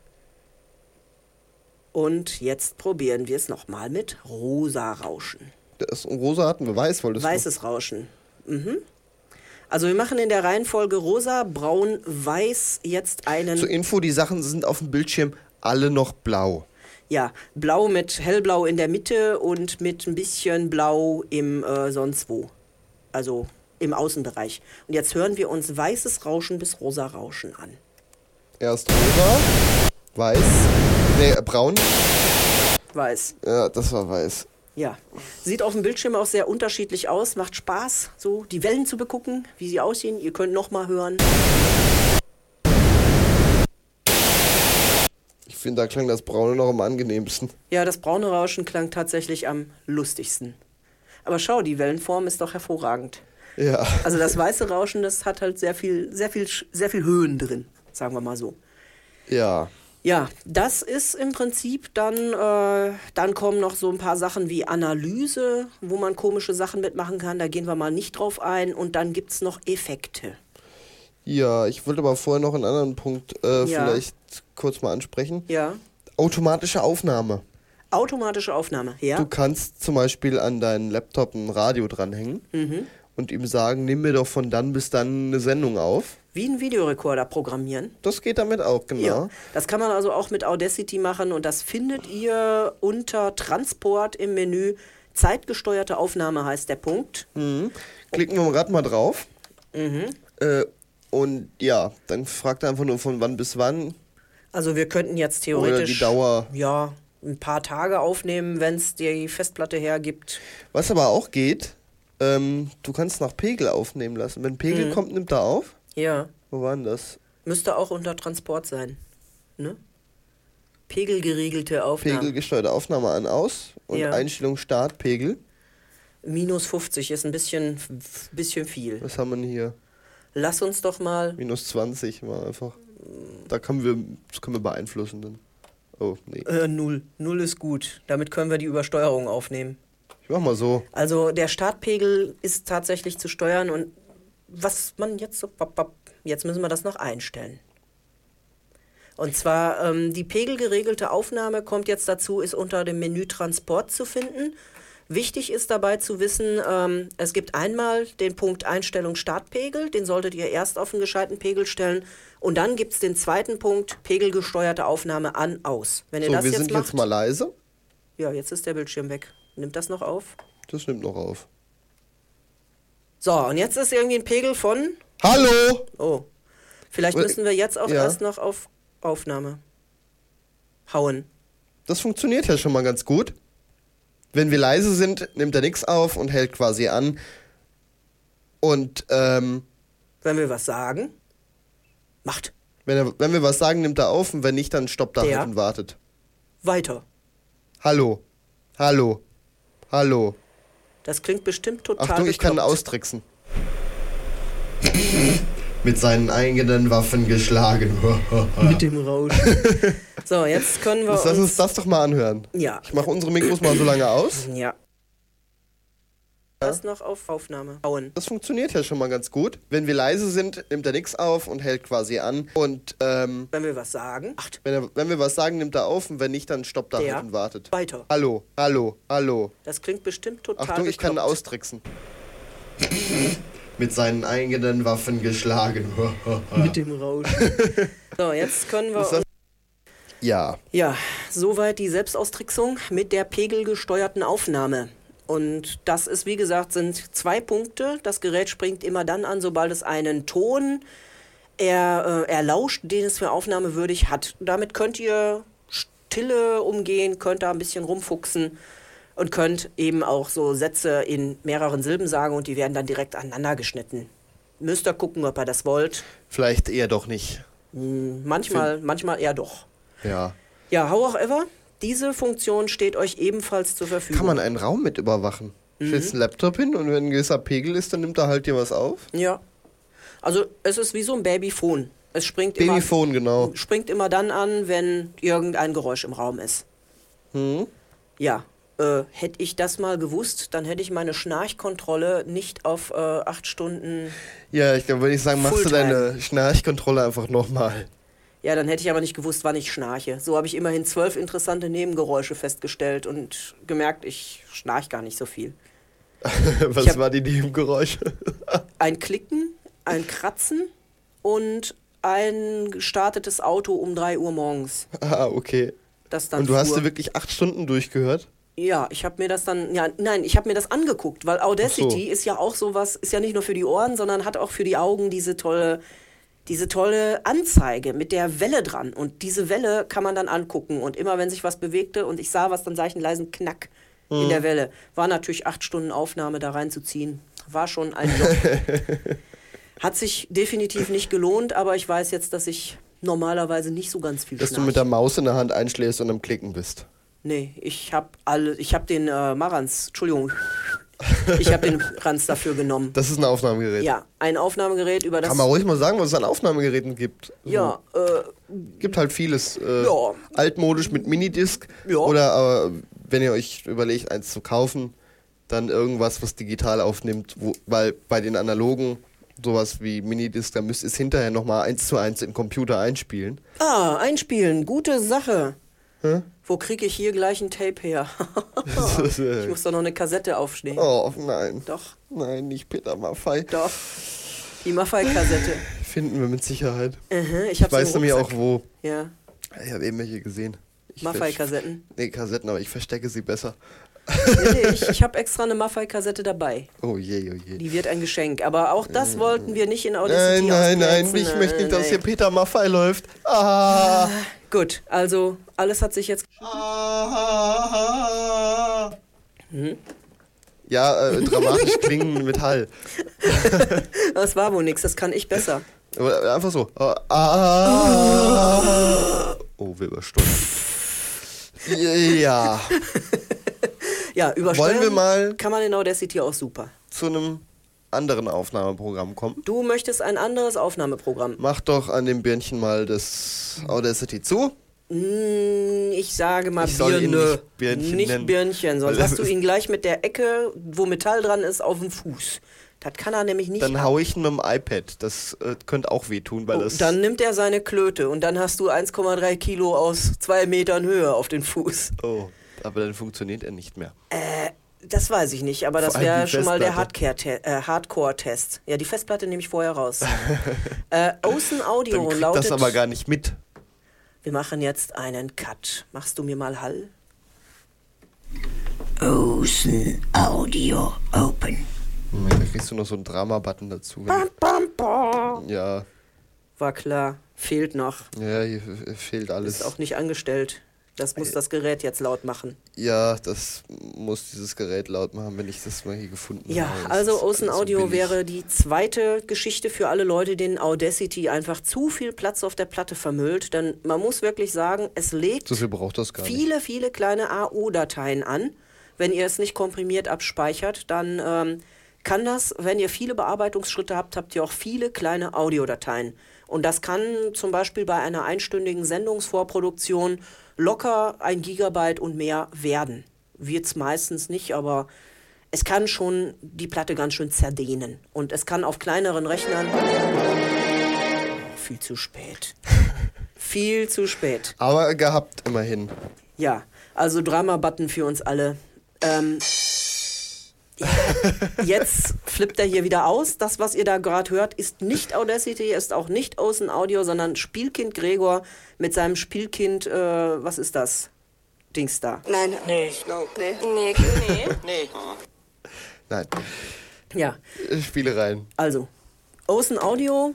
Und jetzt probieren wir es nochmal mit rosa Rauschen. Das rosa hatten wir weiß, wolltest du? Weißes Rauschen. Mhm. Also wir machen in der Reihenfolge rosa, braun, weiß jetzt einen. Zur Info, die Sachen sind auf dem Bildschirm alle noch blau. Ja, blau mit hellblau in der Mitte und mit ein bisschen blau im äh, sonst wo. Also im Außenbereich. Und jetzt hören wir uns weißes Rauschen bis rosa Rauschen an. Erst rosa, weiß, nee, braun. Weiß. Ja, das war weiß. Ja. Sieht auf dem Bildschirm auch sehr unterschiedlich aus. Macht Spaß, so die Wellen zu begucken, wie sie aussehen. Ihr könnt nochmal hören. Finde, da klang das braune noch am angenehmsten. Ja, das braune Rauschen klang tatsächlich am lustigsten. Aber schau, die Wellenform ist doch hervorragend. Ja. Also das weiße Rauschen, das hat halt sehr viel, sehr viel, sehr viel Höhen drin, sagen wir mal so. Ja. Ja, das ist im Prinzip dann, äh, dann kommen noch so ein paar Sachen wie Analyse, wo man komische Sachen mitmachen kann. Da gehen wir mal nicht drauf ein. Und dann gibt es noch Effekte. Ja, ich wollte aber vorher noch einen anderen Punkt äh, Ja. vielleicht kurz mal ansprechen. Ja. Automatische Aufnahme. Automatische Aufnahme. Ja. Du kannst zum Beispiel an deinen Laptop ein Radio dranhängen Mhm. und ihm sagen, nimm mir doch von dann bis dann eine Sendung auf. Wie einen Videorekorder programmieren. Das geht damit auch, genau. Ja. Das kann man also auch mit Audacity machen und das findet ihr unter Transport im Menü. Zeitgesteuerte Aufnahme heißt der Punkt. Mhm. Klicken wir gerade mal drauf. Mhm. Äh, und ja, dann fragt er einfach nur von wann bis wann. Also wir könnten jetzt Oder theoretisch die Dauer. ja ein paar Tage aufnehmen, wenn es die Festplatte hergibt. Was aber auch geht, ähm, du kannst nach Pegel aufnehmen lassen. Wenn Pegel Mhm. kommt, nimmt er auf. Ja, Wo war denn das? müsste auch unter Transport sein. Ne? Pegelgeregelte Aufnahme. Pegelgesteuerte Aufnahme an aus und Ja. Einstellung Start Pegel. Minus 50 ist ein bisschen, bisschen viel. Was haben wir denn hier? Lass uns doch mal. Minus 20 mal einfach. Da können wir, das können wir beeinflussen dann. Oh, nee. Äh, null. Null ist gut. Damit können wir die Übersteuerung aufnehmen. Ich mach mal so. Also der Startpegel ist tatsächlich zu steuern und was man jetzt so. Jetzt müssen wir das noch einstellen. Und zwar ähm, die pegelgeregelte Aufnahme kommt jetzt dazu, ist unter dem Menü Transport zu finden. Wichtig ist dabei zu wissen, ähm, es gibt einmal den Punkt Einstellung Startpegel, den solltet ihr erst auf einen gescheiten Pegel stellen. Und dann gibt es den zweiten Punkt Pegelgesteuerte Aufnahme an, aus. Wenn ihr So, das wir jetzt sind macht, jetzt mal leise. ja, jetzt ist der Bildschirm weg. Nimmt das noch auf? Das nimmt noch auf. So, und jetzt ist irgendwie ein Pegel von. Hallo! Oh. Vielleicht Äh, müssen wir jetzt auch ja. erst noch auf Aufnahme hauen. Das funktioniert ja schon mal ganz gut. Wenn wir leise sind, nimmt er nichts auf und hält quasi an. Und ähm, Wenn wir was sagen, macht wenn, er, wenn wir was sagen, nimmt er auf und wenn nicht, dann stoppt er halt und wartet. weiter. Hallo. Hallo. Hallo. Das klingt bestimmt total Achtung, ich kann austricksen. Mit seinen eigenen Waffen geschlagen. Mit dem Rauschen. so, jetzt können wir Lass uns uns... das doch mal anhören. Ja. Ich mache unsere Mikros mal so lange aus. Ja. Erst noch auf Aufnahme bauen. Das funktioniert ja schon mal ganz gut. Wenn wir leise sind, nimmt er nichts auf und hält quasi an. Und ähm, Wenn wir was sagen, ach, wenn, er, wenn wir was sagen, nimmt er auf und wenn nicht, dann stoppt er halt und wartet. weiter. Hallo, hallo, hallo. Das klingt bestimmt total Achtung, ich kann austricksen. Mit seinen eigenen Waffen geschlagen. Mit dem Rauschen. so, jetzt können wir... Ja, Ja, soweit die Selbstaustricksung mit der pegelgesteuerten Aufnahme. Und das ist, wie gesagt, sind zwei Punkte. Das Gerät springt immer dann an, sobald es einen Ton er, äh, erlauscht, den es für aufnahmewürdig hat. Damit könnt ihr Stille umgehen, könnt da ein bisschen rumfuchsen und könnt eben auch so Sätze in mehreren Silben sagen und die werden dann direkt aneinander geschnitten. Müsst ihr gucken, ob ihr das wollt. vielleicht eher doch nicht. Manchmal, manchmal eher doch. Ja. Ja, however, diese Funktion steht euch ebenfalls zur Verfügung. Kann man einen Raum mit überwachen? Mhm. Stellst einen Laptop hin und wenn ein gewisser Pegel ist, dann nimmt er halt dir was auf? Ja. Also es ist wie so ein Babyphone. Es springt Babyphone, genau. immer, springt immer dann an, wenn irgendein Geräusch im Raum ist. Hm? Ja. Äh, hätte ich das mal gewusst, dann hätte ich meine Schnarchkontrolle nicht auf äh, acht Stunden. Ja, ich glaube, würde ich sagen, machst du Fulltime. deine Schnarchkontrolle einfach nochmal. Ja, dann hätte ich aber nicht gewusst, wann ich schnarche. So habe ich immerhin zwölf interessante Nebengeräusche festgestellt und gemerkt, ich schnarch gar nicht so viel. Was hab- war die Nebengeräusche? ein Klicken, ein Kratzen und ein gestartetes Auto um 3 Uhr morgens. ah, okay. Das dann Und du hast fuhr. dir wirklich acht Stunden durchgehört? Ja, ich habe mir das dann, ja, nein, ich habe mir das angeguckt, weil Audacity so. ist ja auch sowas, ist ja nicht nur für die Ohren, sondern hat auch für die Augen diese tolle, diese tolle Anzeige mit der Welle dran. Und diese Welle kann man dann angucken. Und immer wenn sich was bewegte und ich sah was, dann sah ich einen leisen Knack Mhm. in der Welle. War natürlich acht Stunden Aufnahme da reinzuziehen. War schon ein Job. Hat sich definitiv nicht gelohnt, aber ich weiß jetzt, dass ich normalerweise nicht so ganz viel Dass du schnarche. mit der Maus in der Hand einschläfst und am Klicken bist. Nee, ich habe alle, ich habe den äh, Marans, Entschuldigung, ich habe den Ranz dafür genommen. Das ist ein Aufnahmegerät. Ja, ein Aufnahmegerät über das. Kann man ruhig mal sagen, was es an Aufnahmegeräten gibt. ja, äh, Gibt halt vieles. Äh, Ja. Altmodisch mit Minidisc. Ja. Oder äh, wenn ihr euch überlegt, eins zu kaufen, dann irgendwas, was digital aufnimmt. Wo, weil bei den analogen, sowas wie Minidisc, da müsst ihr es hinterher nochmal eins zu eins in den Computer einspielen. ah, einspielen, gute Sache. Wo kriege ich hier gleich ein Tape her? ich muss doch noch eine Kassette aufstehen. oh nein. Doch, Nein, nicht Peter Maffei. doch. Die Maffei-Kassette. Finden wir mit Sicherheit. Mhm, ich Ich hab's weiß nämlich auch wo. Ja, Ich habe eben welche gesehen. Ich Maffei-Kassetten. Nee, Kassetten, aber ich verstecke sie besser. Nee, nee, ich, ich habe extra eine Maffei-Kassette dabei. Oh je, oh je. Die wird ein Geschenk. Aber auch das wollten wir nicht in Nein, Audacity nein, nein, ausgrenzen. ich möchte nicht, dass Äh, hier Peter Maffei läuft. Ah. Gut, also alles hat sich jetzt. Ja, äh, dramatisch klingen mit Hall. Das war wohl nix, das kann ich besser. Aber Einfach so. Ah. Oh, wir übersteuern. Ja, Ja, übersteuern Wollen wir mal- kann man in Audacity auch super. zu einem anderen Aufnahmeprogramm kommen. Du möchtest ein anderes Aufnahmeprogramm. Mach doch an dem Birnchen mal das Audacity zu. Hm, Ich sage mal Ich Birne. nicht Birnchen Nicht nennen. Birnchen, sonst hast du ihn gleich mit der Ecke, wo Metall dran ist, auf dem Fuß. Das kann er nämlich nicht. Dann hau ich ihn mit dem iPad. Das äh, könnte auch wehtun, weil Oh, das. dann nimmt er seine Klöte und dann hast du 1,3 Kilo aus zwei Metern Höhe auf den Fuß. Oh, aber dann funktioniert er nicht mehr. Das weiß ich nicht, aber das wäre schon mal der äh, Hardcore-Test. Ja, die Festplatte nehme ich vorher raus. äh, Ocean Audio Dann kriegt lautet. das aber gar nicht mit. wir machen jetzt einen Cut. Machst du mir mal Hall? Ocean Audio Open. Da kriegst du noch so einen Drama-Button dazu. Bam, bam, bam. Ja, War klar. Fehlt noch. ja, hier fehlt alles. Ist auch nicht angestellt. Das muss das Gerät jetzt laut machen. Ja, das muss dieses Gerät laut machen, wenn ich das mal hier gefunden Ja, habe. Das also Ocean so Audio billig. wäre die zweite Geschichte für alle Leute, denen Audacity einfach zu viel Platz auf der Platte vermüllt. Denn man muss wirklich sagen, es legt So viel braucht das gar nicht. viele, viele kleine AU-Dateien an. Wenn ihr es nicht komprimiert abspeichert, dann ähm, kann das, wenn ihr viele Bearbeitungsschritte habt, habt ihr auch viele kleine Audiodateien. Und das kann zum Beispiel bei einer einstündigen es kann schon die Platte ganz schön zerdehnen. Und es kann auf kleineren Rechnern. Viel zu spät. Viel zu spät. Aber gehabt immerhin. Ja, also Drama-Button für uns alle. Ähm, jetzt flippt er hier wieder aus. Das, was ihr da gerade hört, ist nicht Audacity, ist auch nicht Ocean Audio, sondern Spielkind Gregor mit seinem Spielkind, äh, was ist das? Dings da. Nein. Nee. Nee. Nee. Nee. Nee. Nein, Ja, Spielereien. also Ocean Audio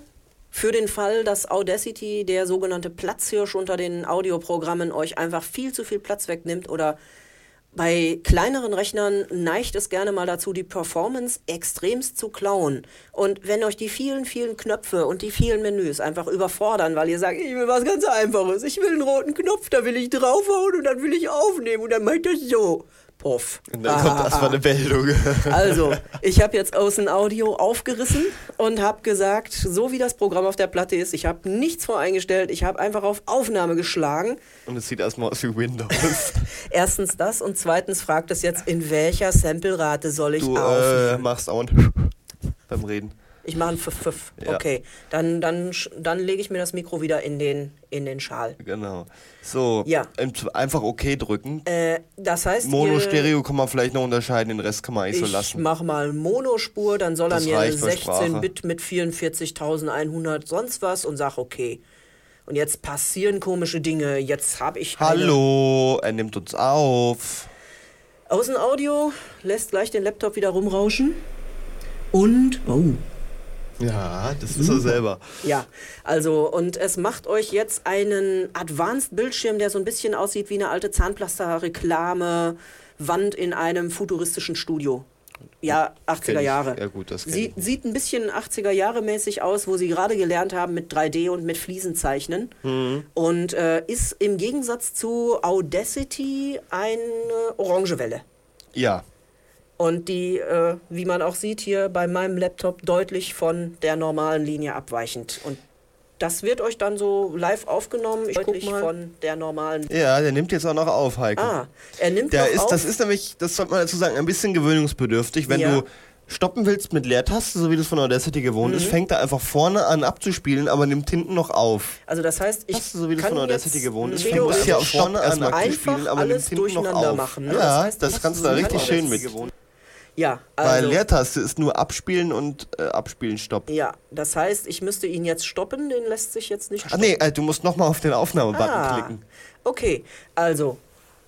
für den Fall, dass Audacity, der sogenannte Platzhirsch unter den Audioprogrammen, euch einfach viel zu viel Platz wegnimmt oder bei kleineren Rechnern neigt es gerne mal dazu, die Performance extremst zu klauen. Und wenn euch die vielen, vielen Knöpfe und die vielen Menüs einfach überfordern, weil ihr sagt, ich will was ganz Einfaches, ich will einen roten Knopf, da will ich draufhauen und dann will ich aufnehmen und dann ich das so. Puff. Und dann kommt erstmal eine Meldung. Also, ich habe jetzt Außen Audio aufgerissen und habe gesagt, so wie das Programm auf der Platte ist, ich habe nichts voreingestellt, ich habe einfach auf Aufnahme geschlagen. Und es sieht erstmal aus wie Windows. Erstens das und zweitens fragt es jetzt, in welcher Samplerate soll ich Du äh, aufnehmen. machst Sound beim Reden. Ich mache ein Pfiff, Pfiff. Ja. Okay, dann, dann, dann lege ich mir das Mikro wieder in den, in den Schal. Genau. So, Ja. einfach OK drücken. Äh, das heißt, Mono, Stereo kann man vielleicht noch unterscheiden, den Rest kann man eigentlich so Ich lassen. mach mal Monospur, dann soll Das er mir eine reicht für Sprache. 16-Bit mit 44.100 sonst was und sag okay. Und jetzt passieren komische Dinge. Jetzt habe ich Hallo, er nimmt uns auf. Außenaudio lässt gleich den Laptop wieder rumrauschen. Und oh, Ja, das ist er selber. ja, also und es macht euch jetzt einen Advanced Bildschirm, der so ein bisschen aussieht wie eine alte Zahnpflaster-Reklame Wand in einem futuristischen Studio. Ja, 80er Kenn ich. Jahre. Ja, gut, das kenn sieht, ein bisschen 80er Jahre mäßig aus, wo sie gerade gelernt haben mit 3D und mit Fliesenzeichnen. Mhm. Und äh, ist im Gegensatz zu Audacity eine orange Welle. Ja, Und die, äh, wie man auch sieht hier bei meinem Laptop, deutlich von der normalen Linie abweichend. Und das wird euch dann so live aufgenommen. Ich guck mal. von der normalen. ja, der nimmt jetzt auch noch auf, Heike. Ah, er nimmt Der noch ist, auf. das ist nämlich, das sollte man dazu sagen, ein bisschen gewöhnungsbedürftig. Wenn Ja. du stoppen willst mit Leertaste, so wie du es von Audacity gewohnt Mhm. ist, fängt er einfach vorne an abzuspielen, aber nimmt hinten noch auf. also das heißt, ich Das ist so wie du es kann von Audacity gewohnt ist. Fängt ja auch vorne an einfach abzuspielen, aber nimmt hinten noch durcheinander auf. machen. Ne? Ja, das, heißt, das ich kannst du da richtig das- schön mit. Ja, Weil also, Leertaste ist nur abspielen und äh, abspielen, stopp. ja, das heißt, ich müsste ihn jetzt stoppen, den lässt sich jetzt nicht Ach stoppen. nee, äh, du musst nochmal auf den Aufnahmebutton Ah, klicken. Okay, also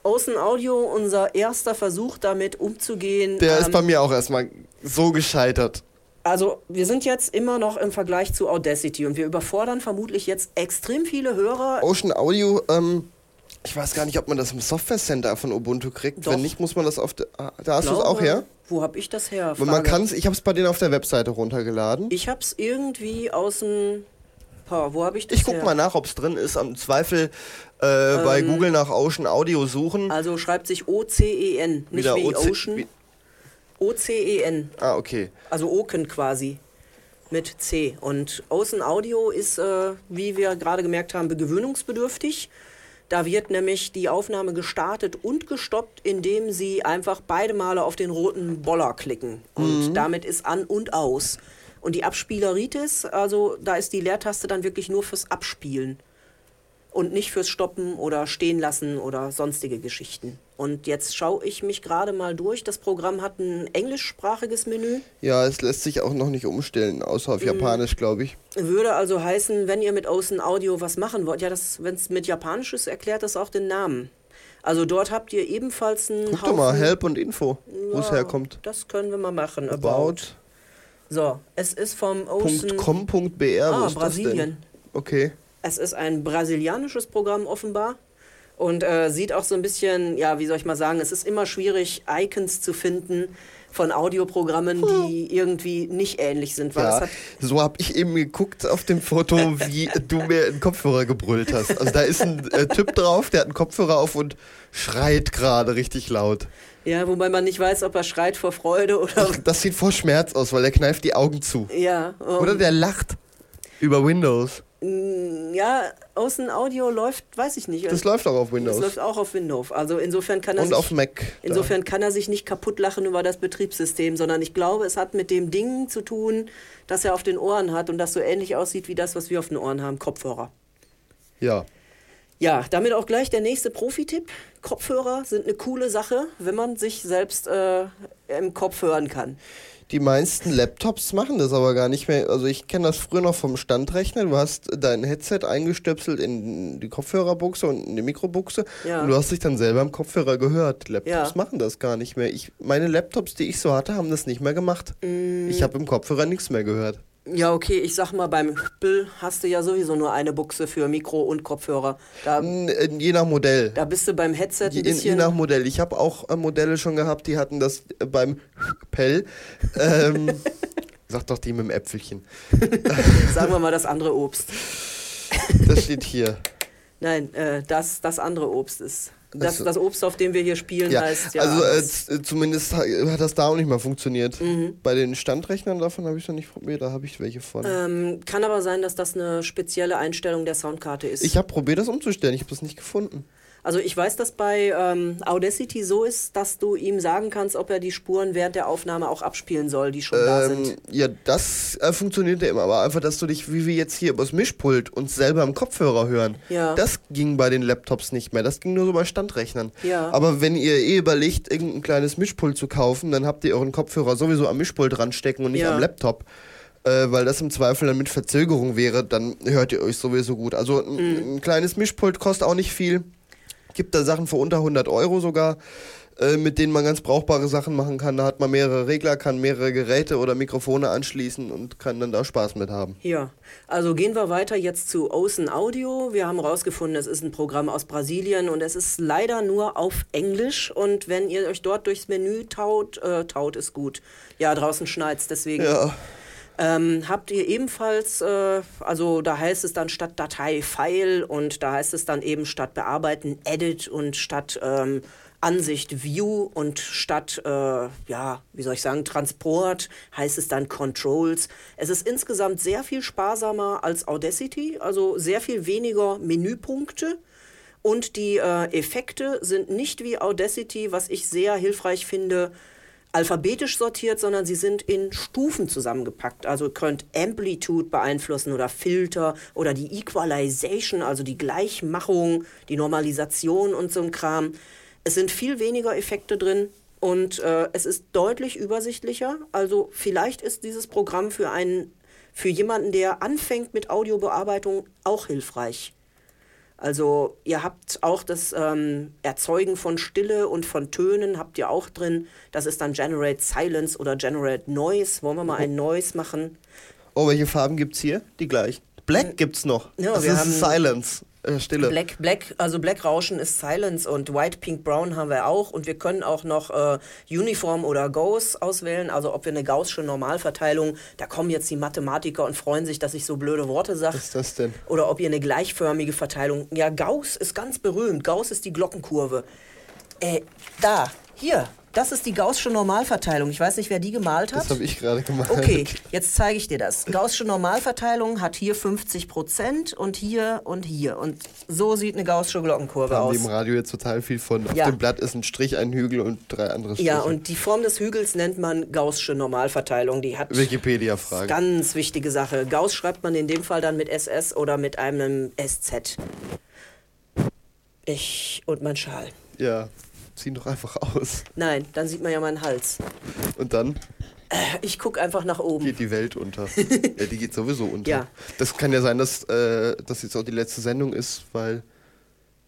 Außen Audio, unser erster Versuch damit umzugehen. Der ähm, ist bei mir auch erstmal so gescheitert. Also, wir sind jetzt immer noch im Vergleich zu Audacity und wir überfordern vermutlich jetzt extrem viele Hörer. Ocean Audio, ähm, ich weiß gar nicht, ob man das im Software Center von Ubuntu kriegt. Doch. Wenn nicht, muss man das auf der. Ah, da hast du es auch her? Wo hab ich das her? Und man Frage. kann's, ich habe es bei denen auf der Webseite runtergeladen. Ich hab's irgendwie aus dem. Wo hab ich das Ich guck her? mal nach, ob es drin ist. Am Zweifel äh, bei Google nach Ocean Audio suchen. Also schreibt sich O-C-E-N, nicht Wieder wie OC Ocean. O-C-E-N, Ah, okay. also Oken quasi. Mit C. Und Außen Audio ist, äh, wie wir gerade gemerkt haben, gewöhnungsbedürftig. Da wird nämlich die Aufnahme gestartet und gestoppt, indem Sie einfach beide Male auf den roten Boller klicken. Und damit ist an und aus. Und die Abspieleritis, also da ist die Leertaste dann wirklich nur fürs Abspielen und nicht fürs Stoppen oder stehen lassen oder sonstige Geschichten. Und jetzt schaue ich mich gerade mal durch. Das Programm hat ein englischsprachiges Menü. Ja, es lässt sich auch noch nicht umstellen, außer auf Japanisch, glaube ich. Würde also heißen, wenn ihr mit Ocean Audio was machen wollt, ja, wenn es mit Japanisch ist, erklärt das auch den Namen. Also dort habt ihr ebenfalls einen Guck doch mal, Help und Info, wo es Ja, herkommt. Das können wir mal machen. About. About. So, es ist vom Ocean. .com.br, Ah, Brasilien. Okay. Es ist ein brasilianisches Programm offenbar und äh, sieht auch so ein bisschen, ja, wie soll ich mal sagen, es ist immer schwierig, Icons zu finden von Audioprogrammen, die irgendwie nicht ähnlich sind. Weil Ja, hat, so habe ich eben geguckt auf dem Foto, wie du mir einen Kopfhörer gebrüllt hast. Also da ist ein äh, Typ drauf, der hat einen Kopfhörer auf und schreit gerade richtig laut. ja, wobei man nicht weiß, ob er schreit vor Freude oder. Das sieht vor Schmerz aus, weil er kneift die Augen zu. ja, ähm, Oder der lacht über Windows. Ja, Außenaudio läuft, weiß ich nicht. Das läuft auch auf Das Windows. läuft auch auf Windows. Also insofern kann er Und sich, auf Mac. da. Insofern kann er sich nicht kaputt lachen über das Betriebssystem, sondern ich glaube, es hat mit dem Ding zu tun, das er auf den Ohren hat und das so ähnlich aussieht wie das, was wir auf den Ohren haben, Kopfhörer. Ja. Ja, damit auch gleich der nächste Profi-Tipp. Kopfhörer sind eine coole Sache, wenn man sich selbst äh, im Kopf hören kann. Die meisten Laptops machen das aber gar nicht mehr. Also ich kenne das früher noch vom Standrechner. Du hast dein Headset eingestöpselt in die Kopfhörerbuchse und in die Mikrobuchse Ja. und du hast dich dann selber im Kopfhörer gehört. Laptops Ja. machen das gar nicht mehr. Ich, meine Laptops, die ich so hatte, haben das nicht mehr gemacht. Mm. Ich habe im Kopfhörer nichts mehr gehört. Ja, okay, ich sag mal, beim Hüppel hast du ja sowieso nur eine Buchse für Mikro und Kopfhörer. Da, äh, Je nach Modell. da bist du beim Headset Je, ein in, je bisschen... nach Modell. Ich habe auch äh, Modelle schon gehabt, die hatten das äh, beim Pell. Ähm, sag doch die mit dem Äpfelchen. sagen wir mal das andere Obst. Das steht hier. Nein, äh, das, das andere Obst ist. Das, das Obst, auf dem wir hier spielen, Ja, heißt ja. also äh, zumindest ha- hat das da auch nicht mal funktioniert. Mhm. Bei den Standrechnern davon habe ich noch nicht probiert, da habe ich welche von. ähm, kann aber sein, dass das eine spezielle Einstellung der Soundkarte ist. ich habe probiert, das umzustellen, ich habe das nicht gefunden. Also ich weiß, dass bei ähm, Audacity so ist, dass du ihm sagen kannst, ob er die Spuren während der Aufnahme auch abspielen soll, die schon da Ähm, sind. ja, das äh, funktioniert ja immer, aber einfach, dass du dich, wie wir jetzt hier übers Mischpult uns selber im Kopfhörer hören, Ja. das ging bei den Laptops nicht mehr. Das ging nur so bei Standrechnern. Ja. Aber wenn ihr eh überlegt, irgendein kleines Mischpult zu kaufen, dann habt ihr euren Kopfhörer sowieso am Mischpult ranstecken und nicht Ja. am Laptop. Äh, weil das im Zweifel dann mit Verzögerung wäre, dann hört ihr euch sowieso gut. Also ein, Mhm. ein kleines Mischpult kostet auch nicht viel. Gibt da Sachen für unter 100 Euro sogar, äh, mit denen man ganz brauchbare Sachen machen kann. Da hat man mehrere Regler, kann mehrere Geräte oder Mikrofone anschließen und kann dann da Spaß mit haben. Ja, also gehen wir weiter jetzt zu Ocean Audio. Wir haben herausgefunden, es ist ein Programm aus Brasilien und es ist leider nur auf Englisch. Und wenn ihr euch dort durchs Menü taut, äh, taut ist gut. Ja, draußen schneit's, deswegen. Ja, Ähm, habt ihr ebenfalls, äh, also da heißt es dann statt Datei File und da heißt es dann eben statt Bearbeiten Edit und statt ähm, Ansicht View und statt, äh, ja, wie soll ich sagen, Transport heißt es dann Controls. Es ist insgesamt sehr viel sparsamer als Audacity, also sehr viel weniger Menüpunkte. Und die äh, Effekte sind nicht wie Audacity, was ich sehr hilfreich finde, alphabetisch sortiert, sondern sie sind in Stufen zusammengepackt. Also ihr könnt Amplitude beeinflussen oder Filter oder die Equalization, also die Gleichmachung, die Normalisation und so ein Kram. Es sind viel weniger Effekte drin und äh, es ist deutlich übersichtlicher. Also vielleicht ist dieses Programm für einen, für jemanden, der anfängt mit Audiobearbeitung, auch hilfreich. Also ihr habt auch das ähm, Erzeugen von Stille und von Tönen habt ihr auch drin. Das ist dann Generate Silence oder Generate Noise. Wollen wir mal ein Noise machen? Oh, welche Farben gibt's hier? Die gleichen. Black gibt's noch. Ja, das wir ist haben- Silence. Äh, Stille. Black, Black, also Black Rauschen ist Silence und White, Pink, Brown haben wir auch. Und wir können auch noch äh, Uniform oder Gauss auswählen. Also ob wir eine Gaußsche Normalverteilung, da kommen jetzt die Mathematiker und freuen sich, dass ich so blöde Worte sage. Was ist das denn? Oder ob ihr eine gleichförmige Verteilung. Ja, Gauss ist ganz berühmt. Gauss ist die Glockenkurve. Äh, da, hier. Das ist die Gaußsche Normalverteilung. Ich weiß nicht, wer die gemalt hat. Das habe ich gerade gemacht. Okay, jetzt zeige ich dir das. Gaußsche Normalverteilung hat hier 50 Prozent und hier und hier. Und so sieht eine Gaußsche Glockenkurve haben aus. die im Radio jetzt total viel von. Auf Ja. dem Blatt ist ein Strich, ein Hügel und drei andere Striche. Ja, und die Form des Hügels nennt man Gaußsche Normalverteilung. Die hat Wikipedia-Frage. ganz wichtige Sache. Gauss schreibt man in dem Fall dann mit SS oder mit einem SZ. Ich und mein Schal. Ja, zieh doch einfach aus. Nein, dann sieht man ja meinen Hals. Und dann Ich gucke einfach nach oben. geht die Welt unter. ja, die geht sowieso unter. Ja. Das kann ja sein, dass äh, das jetzt auch die letzte Sendung ist, weil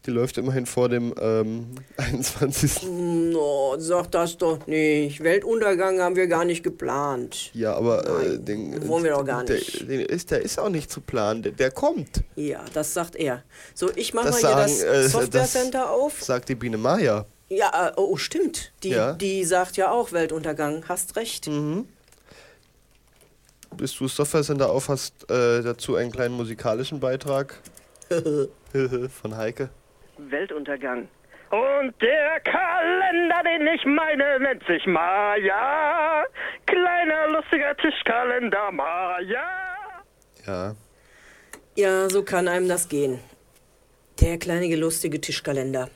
die läuft immerhin vor dem ähm, 21. No, sag das doch nicht. Weltuntergang haben wir gar nicht geplant. Ja, aber äh, Nein, den, wollen wir doch gar der, nicht. Den ist, der ist auch nicht zu planen, der, der kommt. Ja, das sagt er. So, ich mache mal Das hier sagen, das äh, Software das Center auf. Sagt die Biene Maya. Ja, äh, oh, stimmt. Die, Ja. die sagt ja auch Weltuntergang. Hast recht. Bis du das Software Center auf hast, äh, dazu einen kleinen musikalischen Beitrag von Heike. Weltuntergang. Und der Kalender, den ich meine, nennt sich Maya. Kleiner, lustiger Tischkalender Maya. Ja. Ja, so kann einem das gehen. Der kleine lustige Tischkalender.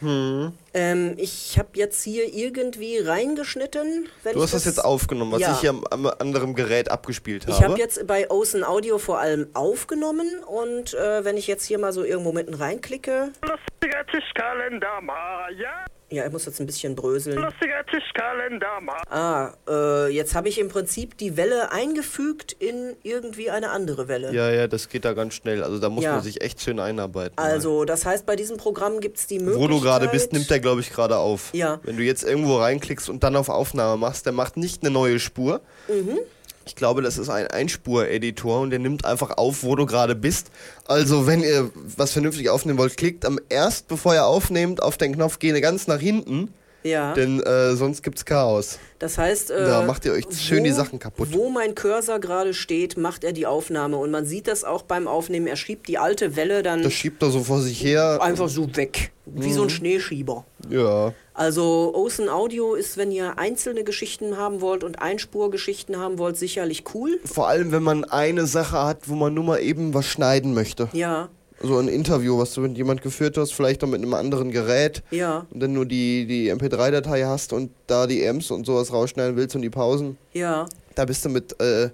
Hm. Ähm, ich habe jetzt hier irgendwie reingeschnitten. Wenn Du ich hast das jetzt aufgenommen, was Ja. ich hier am, am anderen Gerät abgespielt Ich habe. habe jetzt bei Ocean Audio vor allem aufgenommen und äh, wenn ich jetzt hier mal so irgendwo mitten reinklicke, Lustiger Tischkalender, Maja. Ja, ich muss jetzt ein bisschen bröseln. Lustiger Tischkalender, Maja. Ah, äh, jetzt habe ich im Prinzip die Welle eingefügt in irgendwie eine andere Welle. ja, ja, das geht da ganz schnell. Also da muss Ja. man sich echt schön einarbeiten. Also, das heißt, bei diesem Programm gibt es die Möglichkeit... Wo du gerade bist, nimmt der, glaube ich, gerade auf. Ja. Wenn du jetzt irgendwo reinklickst und dann auf Aufnahme machst, der macht nicht eine neue Spur. Mhm. Ich glaube, das ist ein Einspur-Editor und der nimmt einfach auf, wo du gerade bist. Also, wenn ihr was vernünftig aufnehmen wollt, klickt am erst, bevor ihr aufnehmt, auf den Knopf, geh ganz nach hinten, Ja, denn äh, sonst gibt's Chaos. das heißt... Äh, Da macht ihr euch schön die Sachen kaputt. Wo mein Cursor gerade steht, macht er die Aufnahme und man sieht das auch beim Aufnehmen. Er schiebt die alte Welle dann Das schiebt er so vor sich her. einfach so weg, wie Mhm. so ein Schneeschieber. Ja. Also Ocean Audio ist, wenn ihr einzelne Geschichten haben wollt und Einspurgeschichten haben wollt, sicherlich cool. Vor allem, wenn man eine Sache hat, wo man nur mal eben was schneiden möchte. Ja, So ein Interview, was du mit jemand geführt hast, vielleicht auch mit einem anderen Gerät. ja, Und dann nur die, die MP3-Datei hast und da die Amps und sowas rausschneiden willst und die Pausen. ja, Da bist du mit äh,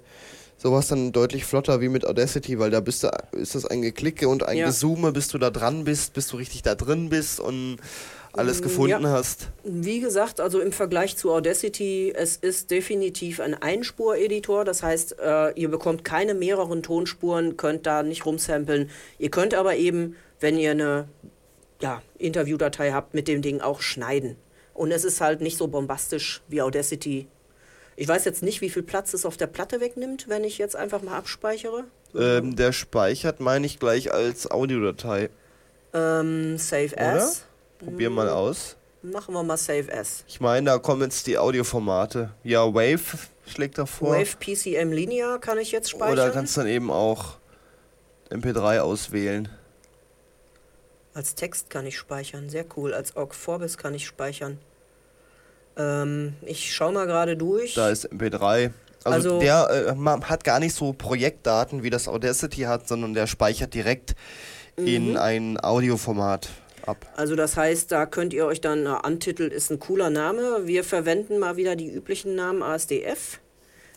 sowas dann deutlich flotter wie mit Audacity, weil da bist du, ist das ein Geklicke und ein Ja. Gezoome, bis du da dran bist, bis du richtig da drin bist und alles gefunden ja. hast. Wie gesagt, also im Vergleich zu Audacity, es ist definitiv ein Einspur-Editor. Das heißt, äh, ihr bekommt keine mehreren Tonspuren, könnt da nicht rumsamplen. Ihr könnt aber eben, wenn ihr eine ja, Interviewdatei habt, mit dem Ding auch schneiden. Und es ist halt nicht so bombastisch wie Audacity. Ich weiß jetzt nicht, wie viel Platz es auf der Platte wegnimmt, wenn ich jetzt einfach mal abspeichere. Ähm, der speichert, meine ich, gleich als Audiodatei. Ähm, Save As. Probier mal aus. Machen wir mal Save As. Ich meine, da kommen jetzt die Audioformate. Ja, Wave schlägt da vor. Wave PCM Linear kann ich jetzt speichern. Oder kannst dann eben auch MP3 auswählen. Als Text kann ich speichern, sehr cool. Als Org Vorbis kann ich speichern. Ähm, ich schau mal gerade durch. Da ist MP3. Also, Also- der äh, hat gar nicht so Projektdaten, wie das Audacity hat, sondern der speichert direkt Mhm. in ein Audioformat ab. Also das heißt, da könnt ihr euch dann, na, Untitled ist ein cooler Name. Wir verwenden mal wieder die üblichen Namen ASDF.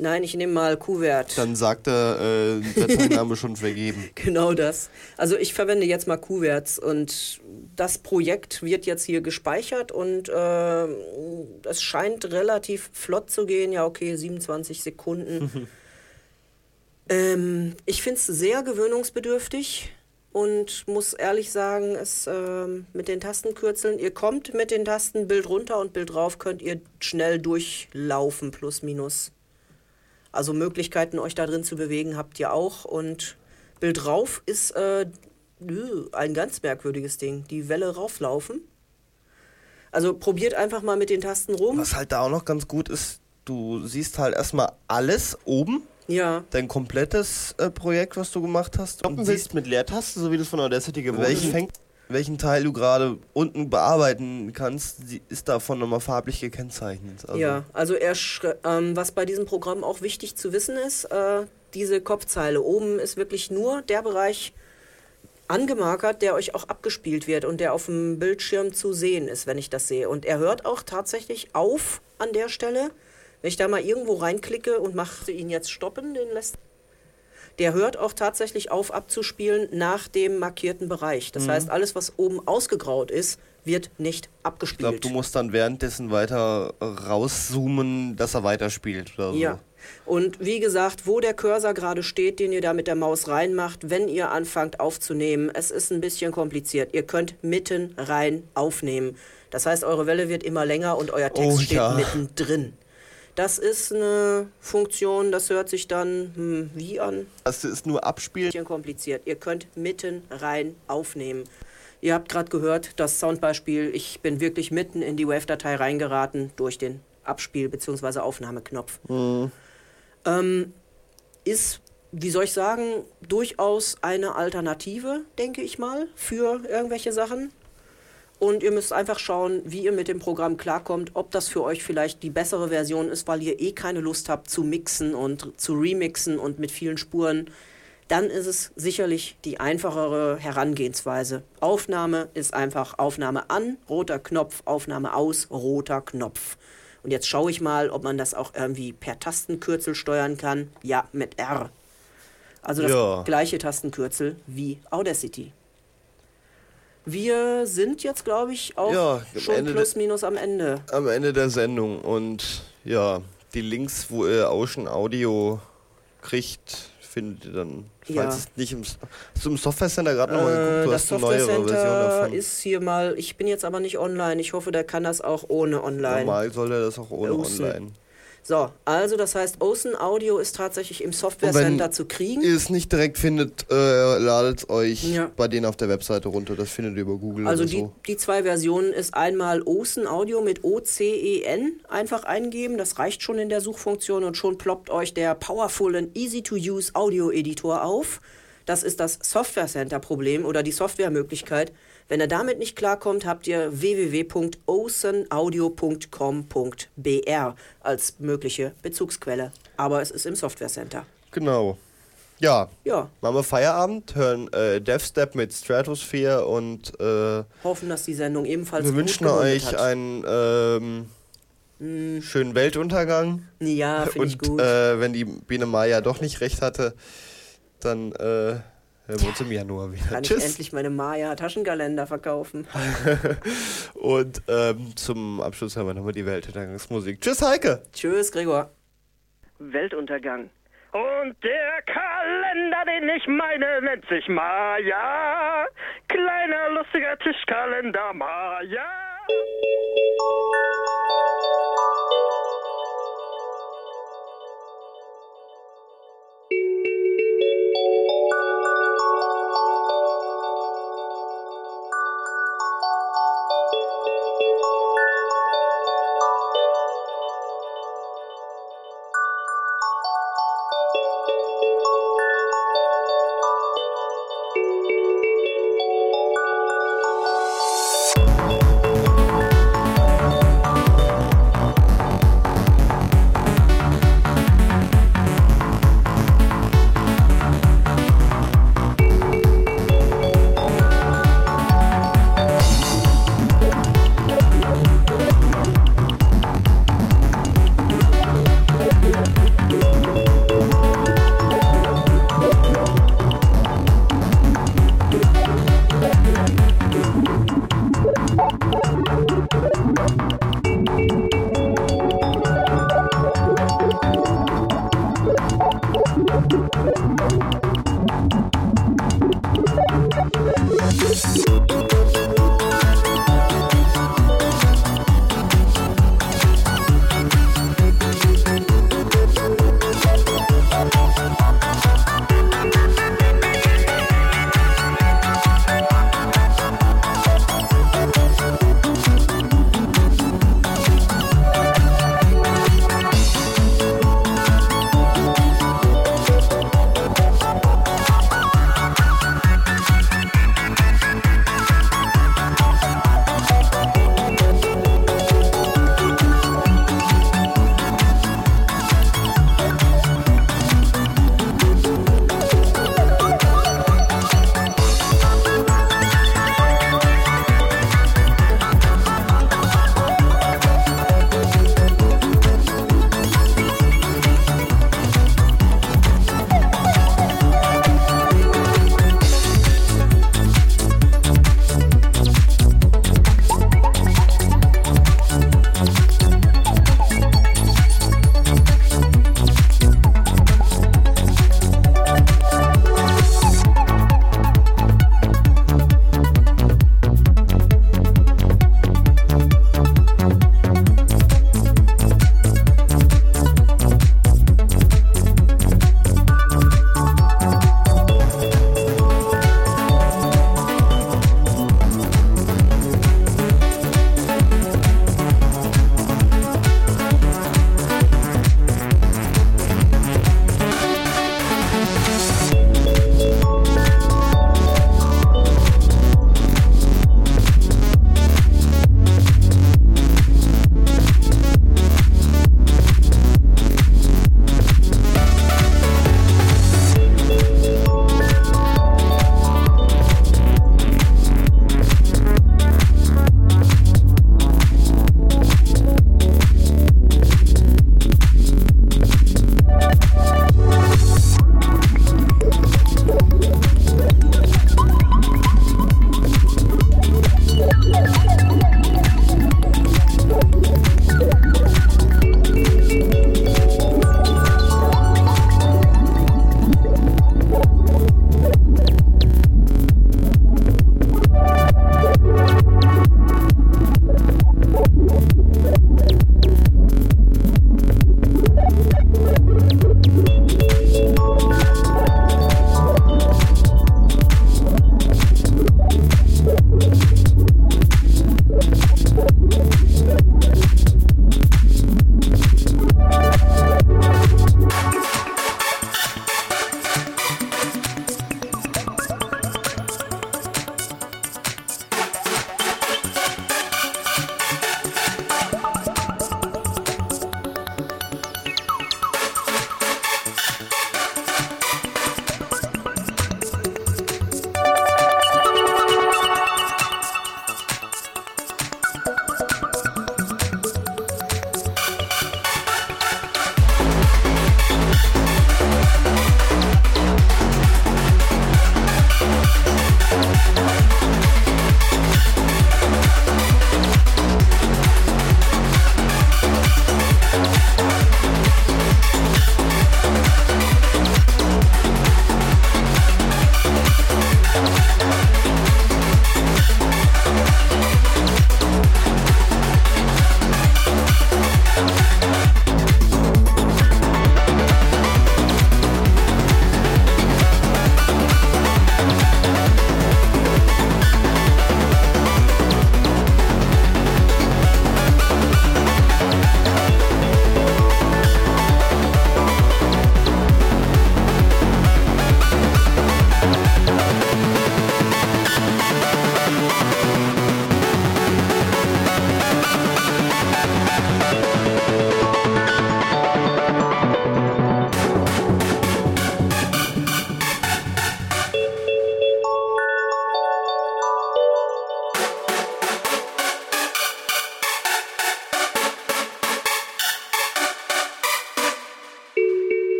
Nein, ich nehme mal Kuvert. Dann sagt er, äh, Dateiname schon vergeben. Genau das. Also ich verwende jetzt mal Kuverts und das Projekt wird jetzt hier gespeichert und äh, es scheint relativ flott zu gehen. Ja, okay, 27 Sekunden. ähm, ich finde es sehr gewöhnungsbedürftig und muss ehrlich sagen, es ähm, mit den Tastenkürzeln, ihr kommt mit den Tasten Bild runter und Bild drauf, könnt ihr schnell durchlaufen, plus minus. Also Möglichkeiten, euch da drin zu bewegen, habt ihr auch. Und Bild rauf ist äh, ein ganz merkwürdiges Ding. Die Welle rauflaufen. Also probiert einfach mal mit den Tasten rum. Was halt da auch noch ganz gut ist, du siehst halt erstmal alles oben, Ja, dein komplettes äh, Projekt, was du gemacht hast. Und siehst mit Leertaste, so wie das von Audacity gewohnt Welchen- welchen, Teil du gerade unten bearbeiten kannst, ist davon nochmal farblich gekennzeichnet. Also, ja. Also er ähm, was bei diesem Programm auch wichtig zu wissen ist, äh, diese Kopfzeile oben ist wirklich nur der Bereich angemarkert, der euch auch abgespielt wird und der auf dem Bildschirm zu sehen ist, wenn ich das sehe. Und er hört auch tatsächlich auf an der Stelle. Wenn ich da mal irgendwo reinklicke und mache ihn jetzt stoppen, den lässt. Der hört auch tatsächlich auf abzuspielen nach dem markierten Bereich. Das heißt, alles, was oben ausgegraut ist, wird nicht Ich abgespielt. glaube, du musst dann währenddessen weiter rauszoomen, dass er weiterspielt oder so. Ja. Und wie gesagt, wo der Cursor gerade steht, den ihr da mit der Maus reinmacht, wenn ihr anfangt aufzunehmen, es ist ein bisschen kompliziert. Ihr könnt mitten rein aufnehmen. Das heißt, eure Welle wird immer länger und euer Text Oh, steht ja. mittendrin. Das ist eine Funktion, das hört sich dann hm, wie an? Das ist nur abspielen. bisschen kompliziert. Ihr könnt mitten rein aufnehmen. Ihr habt gerade gehört, das Soundbeispiel, ich bin wirklich mitten in die Wave-Datei reingeraten durch den Abspiel- bzw. Aufnahmeknopf. Ähm, ist, wie soll ich sagen, durchaus eine Alternative, denke ich mal, für irgendwelche Sachen. Und ihr müsst einfach schauen, wie ihr mit dem Programm klarkommt, ob das für euch vielleicht die bessere Version ist, weil ihr eh keine Lust habt zu mixen und zu remixen und mit vielen Spuren. dann ist es sicherlich die einfachere Herangehensweise. Aufnahme ist einfach Aufnahme an, roter Knopf, Aufnahme aus, roter Knopf. Und jetzt schaue ich mal, ob man das auch irgendwie per Tastenkürzel steuern kann. Ja, mit R. Also das Ja. gleiche Tastenkürzel wie Audacity. Wir sind jetzt, glaube ich, auch Ja, schon Ende plus minus am Ende. Am Ende der Sendung und ja, die Links, wo ihr Ocean Audio kriegt, findet ihr dann, falls Ja. es nicht im, hast du im Software Center gerade nochmal Äh, geguckt, du das hast eine neuere Version davon. ist hier mal, ich bin jetzt aber nicht online. Ich hoffe, der kann das auch ohne online. Normal soll er das auch ohne Ocean. online. So, also das heißt, Ocean Audio ist tatsächlich im Software wenn Center zu kriegen. Ihr es nicht direkt findet, äh, ladet es euch Ja. bei denen auf der Webseite runter. Das findet ihr über Google Also die, so. die zwei Versionen ist einmal Ocean Audio mit O-C-E-N einfach eingeben. Das reicht schon in der Suchfunktion und schon ploppt euch der Powerful and Easy to Use Audio Editor auf. Das ist das Software Center Problem oder die Softwaremöglichkeit. Wenn ihr damit nicht klarkommt, habt ihr www.oceanaudio.com.br als mögliche Bezugsquelle. Aber es ist im Software Center. Genau. Ja, Ja, machen wir Feierabend, hören äh, DevStep mit Stratosphere und äh, hoffen, dass die Sendung ebenfalls wir wünschen euch hat. einen ähm, schönen Weltuntergang. Ja, finde ich Und gut. äh, wenn die Biene Maya doch nicht recht hatte, dann äh, hören wir uns im Januar wieder. Kann ich Tschüss. endlich meine Maya-Taschenkalender verkaufen. Und ähm, zum Abschluss haben wir nochmal die Weltuntergangsmusik. Tschüss, Heike! Tschüss, Gregor. Weltuntergang. Und der Kalender, den ich meine, nennt sich Maya. Kleiner, lustiger Tischkalender Maya.